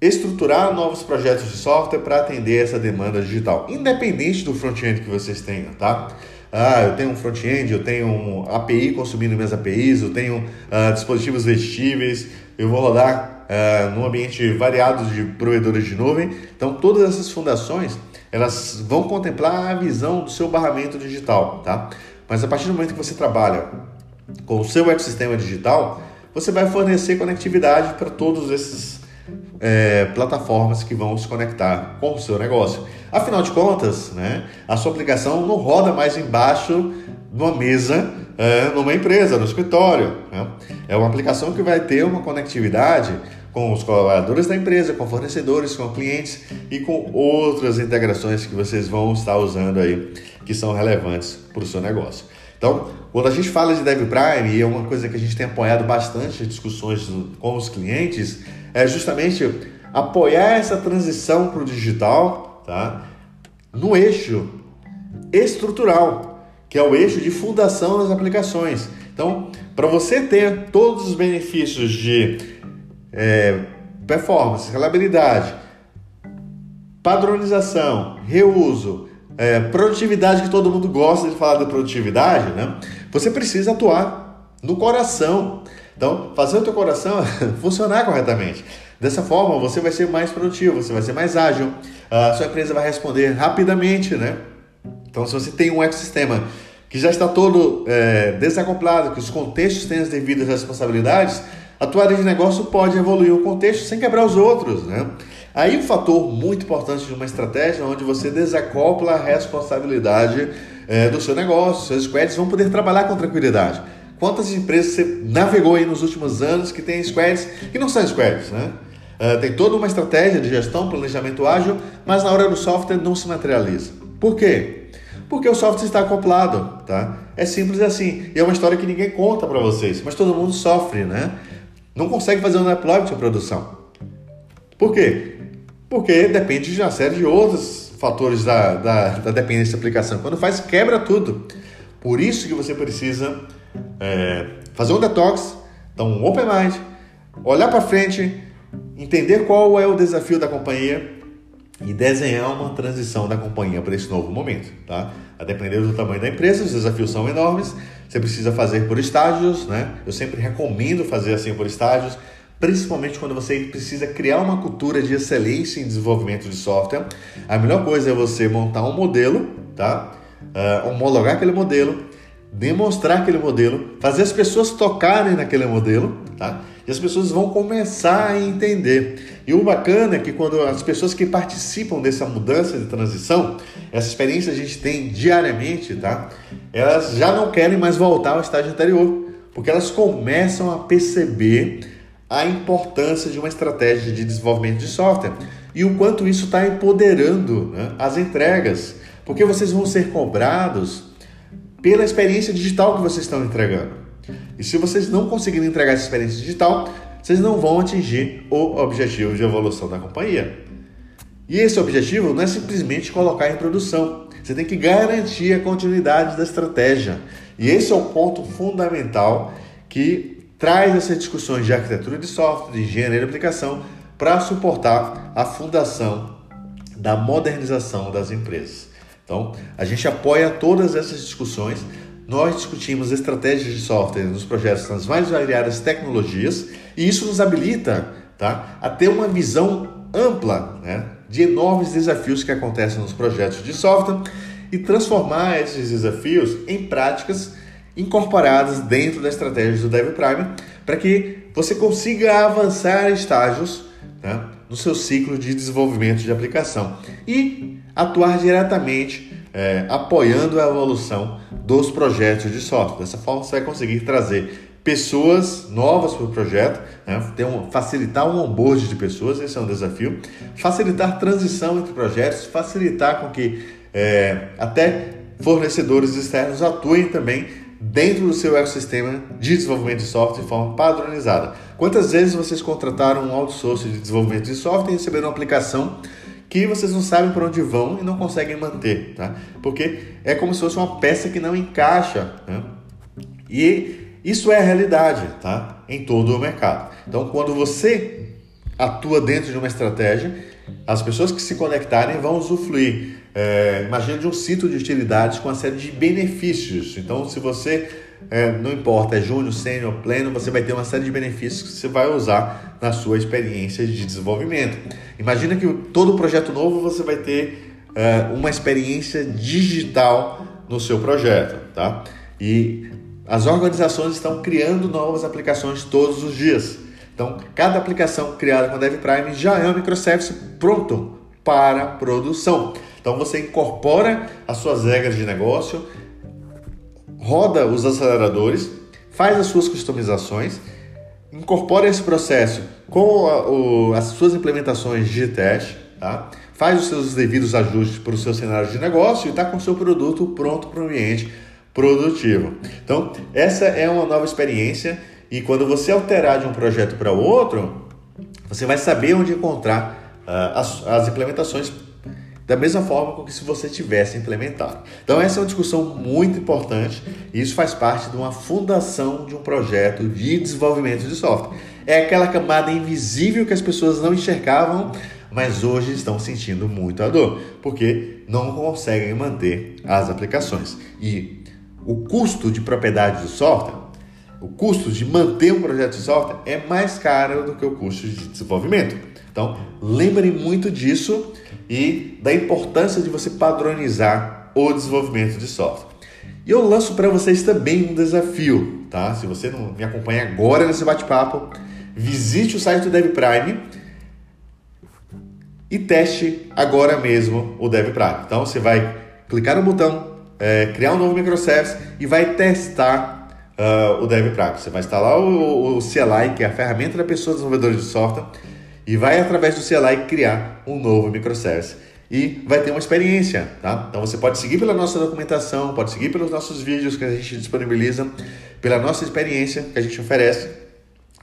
estruturar novos projetos de software para atender essa demanda digital, independente do front-end que vocês tenham, tá? Ah, eu tenho um front-end, eu tenho um API consumindo minhas APIs, eu tenho uh, dispositivos vestíveis, eu vou rodar uh, num ambiente variado de provedores de nuvem. Então, todas essas fundações, elas vão contemplar a visão do seu barramento digital, tá? Mas a partir do momento que você trabalha com o seu ecossistema digital, você vai fornecer conectividade para todos esses é, plataformas que vão se conectar com o seu negócio. Afinal de contas, né, a sua aplicação não roda mais embaixo de uma mesa é, numa empresa, no escritório. Né? É uma aplicação que vai ter uma conectividade com os colaboradores da empresa, com fornecedores, com clientes e com outras integrações que vocês vão estar usando aí que são relevantes para o seu negócio. Então, quando a gente fala de Dev Prime, e é uma coisa que a gente tem apoiado bastante discussões com os clientes, é justamente apoiar essa transição para o digital tá? no eixo estrutural, que é o eixo de fundação das aplicações. Então, para você ter todos os benefícios de é, performance, escalabilidade, padronização, reuso, é, produtividade, que todo mundo gosta de falar de produtividade, né? você precisa atuar no coração então, fazer o teu coração funcionar corretamente. Dessa forma, você vai ser mais produtivo, você vai ser mais ágil, a sua empresa vai responder rapidamente, né? Então, se você tem um ecossistema que já está todo é, desacoplado, que os contextos têm as devidas responsabilidades, a tua área de negócio pode evoluir o contexto sem quebrar os outros, né? Aí um fator muito importante de uma estratégia onde você desacopla a responsabilidade é, do seu negócio, seus squads vão poder trabalhar com tranquilidade. Quantas empresas você navegou aí nos últimos anos que tem squads que não são squads, né? Uh, tem toda uma estratégia de gestão, planejamento ágil, mas na hora do software não se materializa. Por quê? Porque o software está acoplado, tá? É simples assim. E é uma história que ninguém conta para vocês, mas todo mundo sofre, né? Não consegue fazer um deploy de produção. Por quê? Porque depende de uma série de outros fatores da, da, da dependência da aplicação. Quando faz, quebra tudo. Por isso que você precisa é, fazer um detox, então um open mind, olhar para frente, entender qual é o desafio da companhia e desenhar uma transição da companhia para esse novo momento, tá? A depender do tamanho da empresa, os desafios são enormes. Você precisa fazer por estágios, né? Eu sempre recomendo fazer assim por estágios, principalmente quando você precisa criar uma cultura de excelência em desenvolvimento de software. A melhor coisa é você montar um modelo, tá? Uh, homologar aquele modelo, demonstrar aquele modelo, fazer as pessoas tocarem naquele modelo, tá? E as pessoas vão começar a entender. E o bacana é que quando as pessoas que participam dessa mudança de transição, essa experiência a gente tem diariamente, tá? Elas já não querem mais voltar ao estágio anterior, porque elas começam a perceber a importância de uma estratégia de desenvolvimento de software e o quanto isso está empoderando né, as entregas, porque vocês vão ser cobrados pela experiência digital que vocês estão entregando. E se vocês não conseguirem entregar essa experiência digital, vocês não vão atingir o objetivo de evolução da companhia. E esse objetivo não é simplesmente colocar em produção. Você tem que garantir a continuidade da estratégia. E esse é o ponto fundamental que traz essas discussões de arquitetura de software, de engenharia de aplicação, para suportar a fundação da modernização das empresas. Então, a gente apoia todas essas discussões. Nós discutimos estratégias de software nos projetos nas mais variadas tecnologias e isso nos habilita tá, a ter uma visão ampla né, de enormes desafios que acontecem nos projetos de software e transformar esses desafios em práticas incorporadas dentro da estratégia do Dev Prime para que você consiga avançar estágios né, no seu ciclo de desenvolvimento de aplicação e atuar diretamente é, apoiando a evolução dos projetos de software. Dessa forma, você vai conseguir trazer pessoas novas para o projeto, né? Ter um, facilitar um onboard de pessoas, esse é um desafio, facilitar transição entre projetos, facilitar com que é, até fornecedores externos atuem também dentro do seu ecossistema de desenvolvimento de software de forma padronizada. Quantas vezes vocês contrataram um outsourcing de desenvolvimento de software e receberam uma aplicação que vocês não sabem para onde vão e não conseguem manter, tá? Porque é como se fosse uma peça que não encaixa, né? E isso é a realidade, tá? Em todo o mercado. Então, quando você atua dentro de uma estratégia, as pessoas que se conectarem vão usufruir. É, imagina de um sítio de utilidades com uma série de benefícios. Então, se você é, não importa, é júnior, sênior, pleno, você vai ter uma série de benefícios que você vai usar na sua experiência de desenvolvimento. Imagina que todo projeto novo você vai ter é, uma experiência digital no seu projeto, tá? E as organizações estão criando novas aplicações todos os dias. Então, cada aplicação criada com a DevPrime já é um microservice pronto para produção. Então, você incorpora as suas regras de negócio, roda os aceleradores, faz as suas customizações, incorpora esse processo com a, o, as suas implementações de teste, tá? faz os seus devidos ajustes para o seu cenário de negócio e está com o seu produto pronto para o ambiente produtivo. Então, essa é uma nova experiência e quando você alterar de um projeto para outro, você vai saber onde encontrar uh, as, as implementações da mesma forma com que se você tivesse implementado. Então essa é uma discussão muito importante e isso faz parte de uma fundação de um projeto de desenvolvimento de software. É aquela camada invisível que as pessoas não enxergavam, mas hoje estão sentindo muito a dor, porque não conseguem manter as aplicações. E o custo de propriedade do software, o custo de manter um projeto de software é mais caro do que o custo de desenvolvimento. Então, lembre muito disso e da importância de você padronizar o desenvolvimento de software. E eu lanço para vocês também um desafio, tá? Se você não me acompanha agora nesse bate-papo, visite o site do DevPrime e teste agora mesmo o DevPrime. Então, você vai clicar no botão é, criar um novo microservice e vai testar uh, o DevPrime. Você vai instalar o, o CLI, que é a ferramenta da pessoa desenvolvedora de software, e vai através do CLI criar um novo microservice. E vai ter uma experiência, tá? Então você pode seguir pela nossa documentação, pode seguir pelos nossos vídeos que a gente disponibiliza, pela nossa experiência que a gente oferece,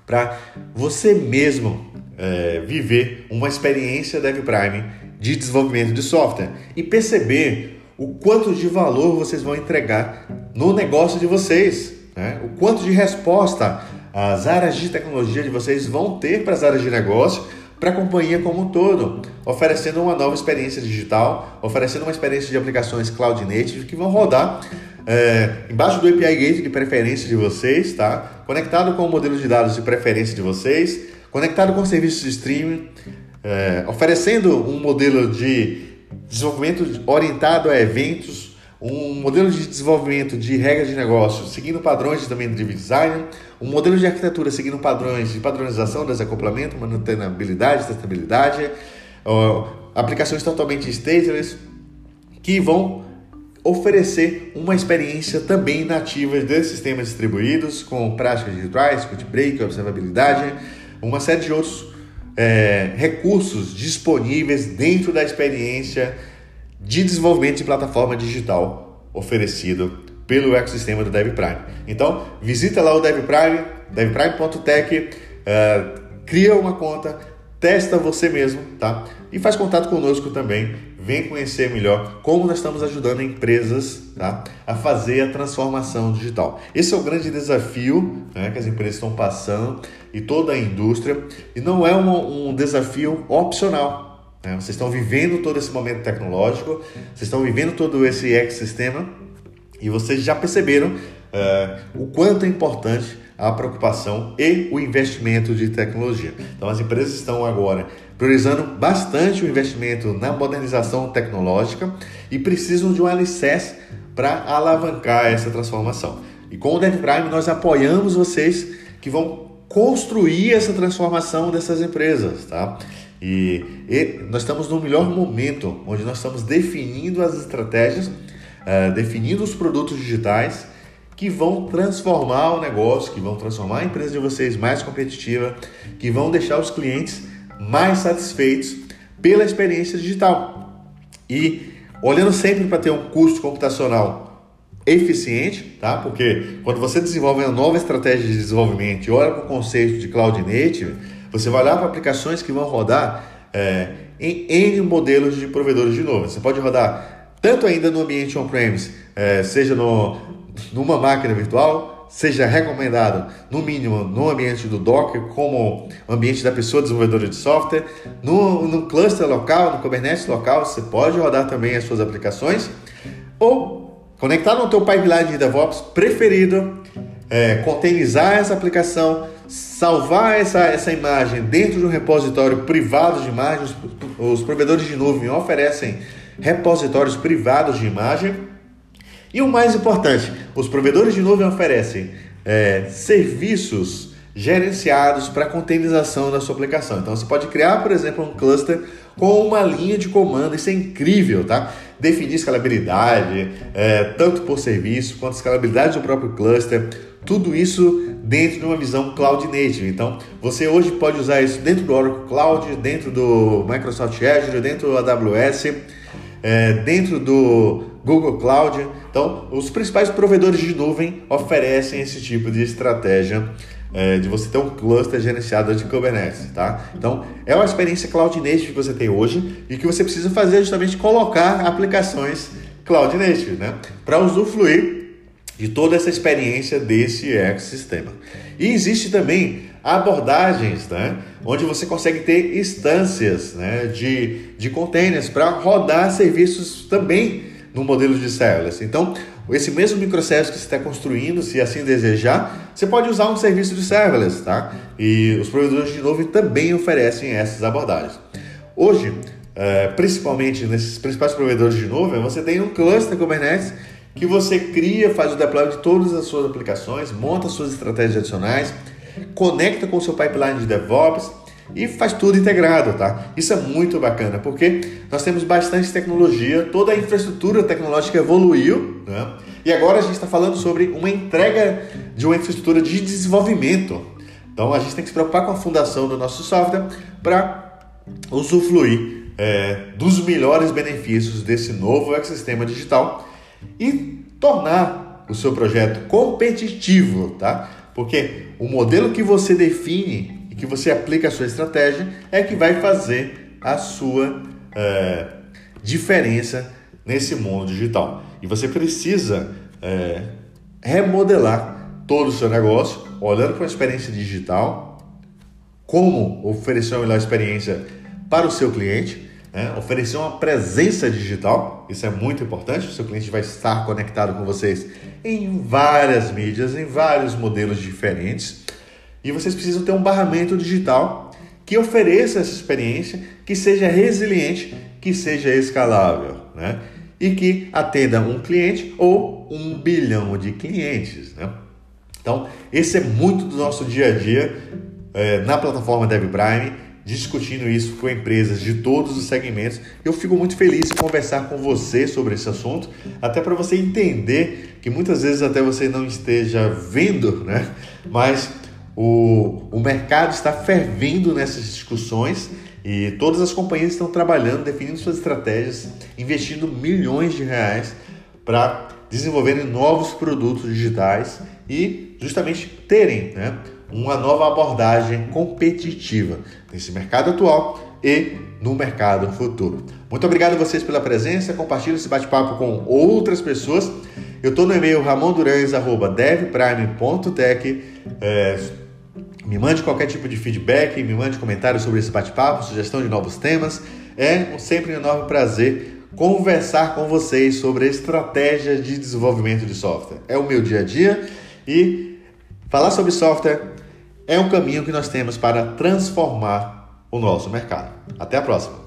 para você mesmo é, viver uma experiência DevPrime de desenvolvimento de software e perceber o quanto de valor vocês vão entregar no negócio de vocês, né? o quanto de resposta as áreas de tecnologia de vocês vão ter para as áreas de negócio, para a companhia como um todo, oferecendo uma nova experiência digital, oferecendo uma experiência de aplicações cloud native que vão rodar é, embaixo do API Gate de preferência de vocês, tá? conectado com o modelo de dados de preferência de vocês, conectado com serviços de streaming, é, oferecendo um modelo de desenvolvimento orientado a eventos, um modelo de desenvolvimento de regras de negócio seguindo padrões de também de design, um modelo de arquitetura seguindo padrões de padronização, desacoplamento, manutenabilidade, testabilidade, uh, aplicações totalmente stateless que vão oferecer uma experiência também nativa de sistemas distribuídos com práticas de try, script break, observabilidade, uma série de outros é, recursos disponíveis dentro da experiência de desenvolvimento de plataforma digital oferecido pelo ecossistema do DevPrime. Então, visita lá o DevPrime, devprime.tech, uh, cria uma conta, testa você mesmo, tá? E faz contato conosco também vem conhecer melhor como nós estamos ajudando empresas tá, a fazer a transformação digital. Esse é o grande desafio né, que as empresas estão passando e toda a indústria, e não é um, um desafio opcional. Né? Vocês estão vivendo todo esse momento tecnológico, vocês estão vivendo todo esse ecossistema e vocês já perceberam uh, o quanto é importante a preocupação e o investimento de tecnologia. Então as empresas estão agora priorizando bastante o investimento na modernização tecnológica e precisam de um alicerce para alavancar essa transformação. E com o Dev Prime nós apoiamos vocês que vão construir essa transformação dessas empresas, tá? E, e nós estamos no melhor momento, onde nós estamos definindo as estratégias, uh, definindo os produtos digitais que vão transformar o negócio, que vão transformar a empresa de vocês mais competitiva, que vão deixar os clientes mais satisfeitos pela experiência digital. E olhando sempre para ter um custo computacional eficiente, tá? Porque quando você desenvolve uma nova estratégia de desenvolvimento e olha para o conceito de cloud native, você vai olhar para aplicações que vão rodar é, em N modelos de provedores de nuvem. Você pode rodar tanto ainda no ambiente on-premise, é, seja no, numa máquina virtual, seja recomendado, no mínimo, no ambiente do Docker, como ambiente da pessoa desenvolvedora de software, no, no cluster local, no Kubernetes local, você pode rodar também as suas aplicações, ou conectar no teu pipeline de DevOps preferido, é, containerizar essa aplicação, salvar essa, essa imagem dentro de um repositório privado de imagens. Os provedores de nuvem oferecem repositórios privados de imagem e o mais importante, os provedores de nuvem oferecem é, serviços gerenciados para containerização da sua aplicação. Então você pode criar, por exemplo, um cluster com uma linha de comando, isso é incrível, tá? Definir escalabilidade, é, tanto por serviço quanto escalabilidade do próprio cluster, tudo isso dentro de uma visão cloud native. Então, você hoje pode usar isso dentro do Oracle Cloud, dentro do Microsoft Azure, dentro do AWS, é, dentro do Google Cloud. Então, os principais provedores de nuvem oferecem esse tipo de estratégia é, de você ter um cluster gerenciado de Kubernetes, tá? Então, é uma experiência cloud native que você tem hoje e que você precisa fazer justamente colocar aplicações cloud native, né? Para usufruir de toda essa experiência desse ecossistema. E existe também abordagens, né, onde você consegue ter instâncias né, de, de containers para rodar serviços também no modelo de serverless. Então, esse mesmo microservice que você está construindo, se assim desejar, você pode usar um serviço de serverless, tá? E os provedores de nuvem também oferecem essas abordagens. Hoje, eh, principalmente nesses principais provedores de nuvem, você tem um cluster Kubernetes que você cria, faz o deploy de todas as suas aplicações, monta suas estratégias adicionais, conecta com o seu pipeline de DevOps e faz tudo integrado, tá? Isso é muito bacana, porque nós temos bastante tecnologia, toda a infraestrutura tecnológica evoluiu, né? E agora a gente está falando sobre uma entrega de uma infraestrutura de desenvolvimento. Então a gente tem que se preocupar com a fundação do nosso software para usufruir é, dos melhores benefícios desse novo ecossistema digital e tornar o seu projeto competitivo, tá? Porque o modelo que você define e que você aplica a sua estratégia é que vai fazer a sua é, diferença nesse mundo digital. E você precisa é, remodelar todo o seu negócio, olhando para a experiência digital, como oferecer uma melhor experiência para o seu cliente né? Oferecer uma presença digital, isso é muito importante. O seu cliente vai estar conectado com vocês em várias mídias, em vários modelos diferentes. E vocês precisam ter um barramento digital que ofereça essa experiência, que seja resiliente, que seja escalável, né? E que atenda um cliente ou um bilhão de clientes, né? Então, esse é muito do nosso dia a dia é, na plataforma DevPrime discutindo isso com empresas de todos os segmentos. Eu fico muito feliz em conversar com você sobre esse assunto, até para você entender que muitas vezes até você não esteja vendo, né? Mas o, o mercado está fervendo nessas discussões e todas as companhias estão trabalhando, definindo suas estratégias, investindo milhões de reais para desenvolverem novos produtos digitais e justamente terem, né? uma nova abordagem competitiva nesse mercado atual e no mercado futuro. Muito obrigado a vocês pela presença, compartilhe esse bate-papo com outras pessoas. Eu estou no e-mail ramondurans.devprime.tech. É, me mande qualquer tipo de feedback, me mande comentários sobre esse bate-papo, sugestão de novos temas. É sempre um enorme prazer conversar com vocês sobre estratégias de desenvolvimento de software. É o meu dia a dia e falar sobre software é um caminho que nós temos para transformar o nosso mercado. Até a próxima!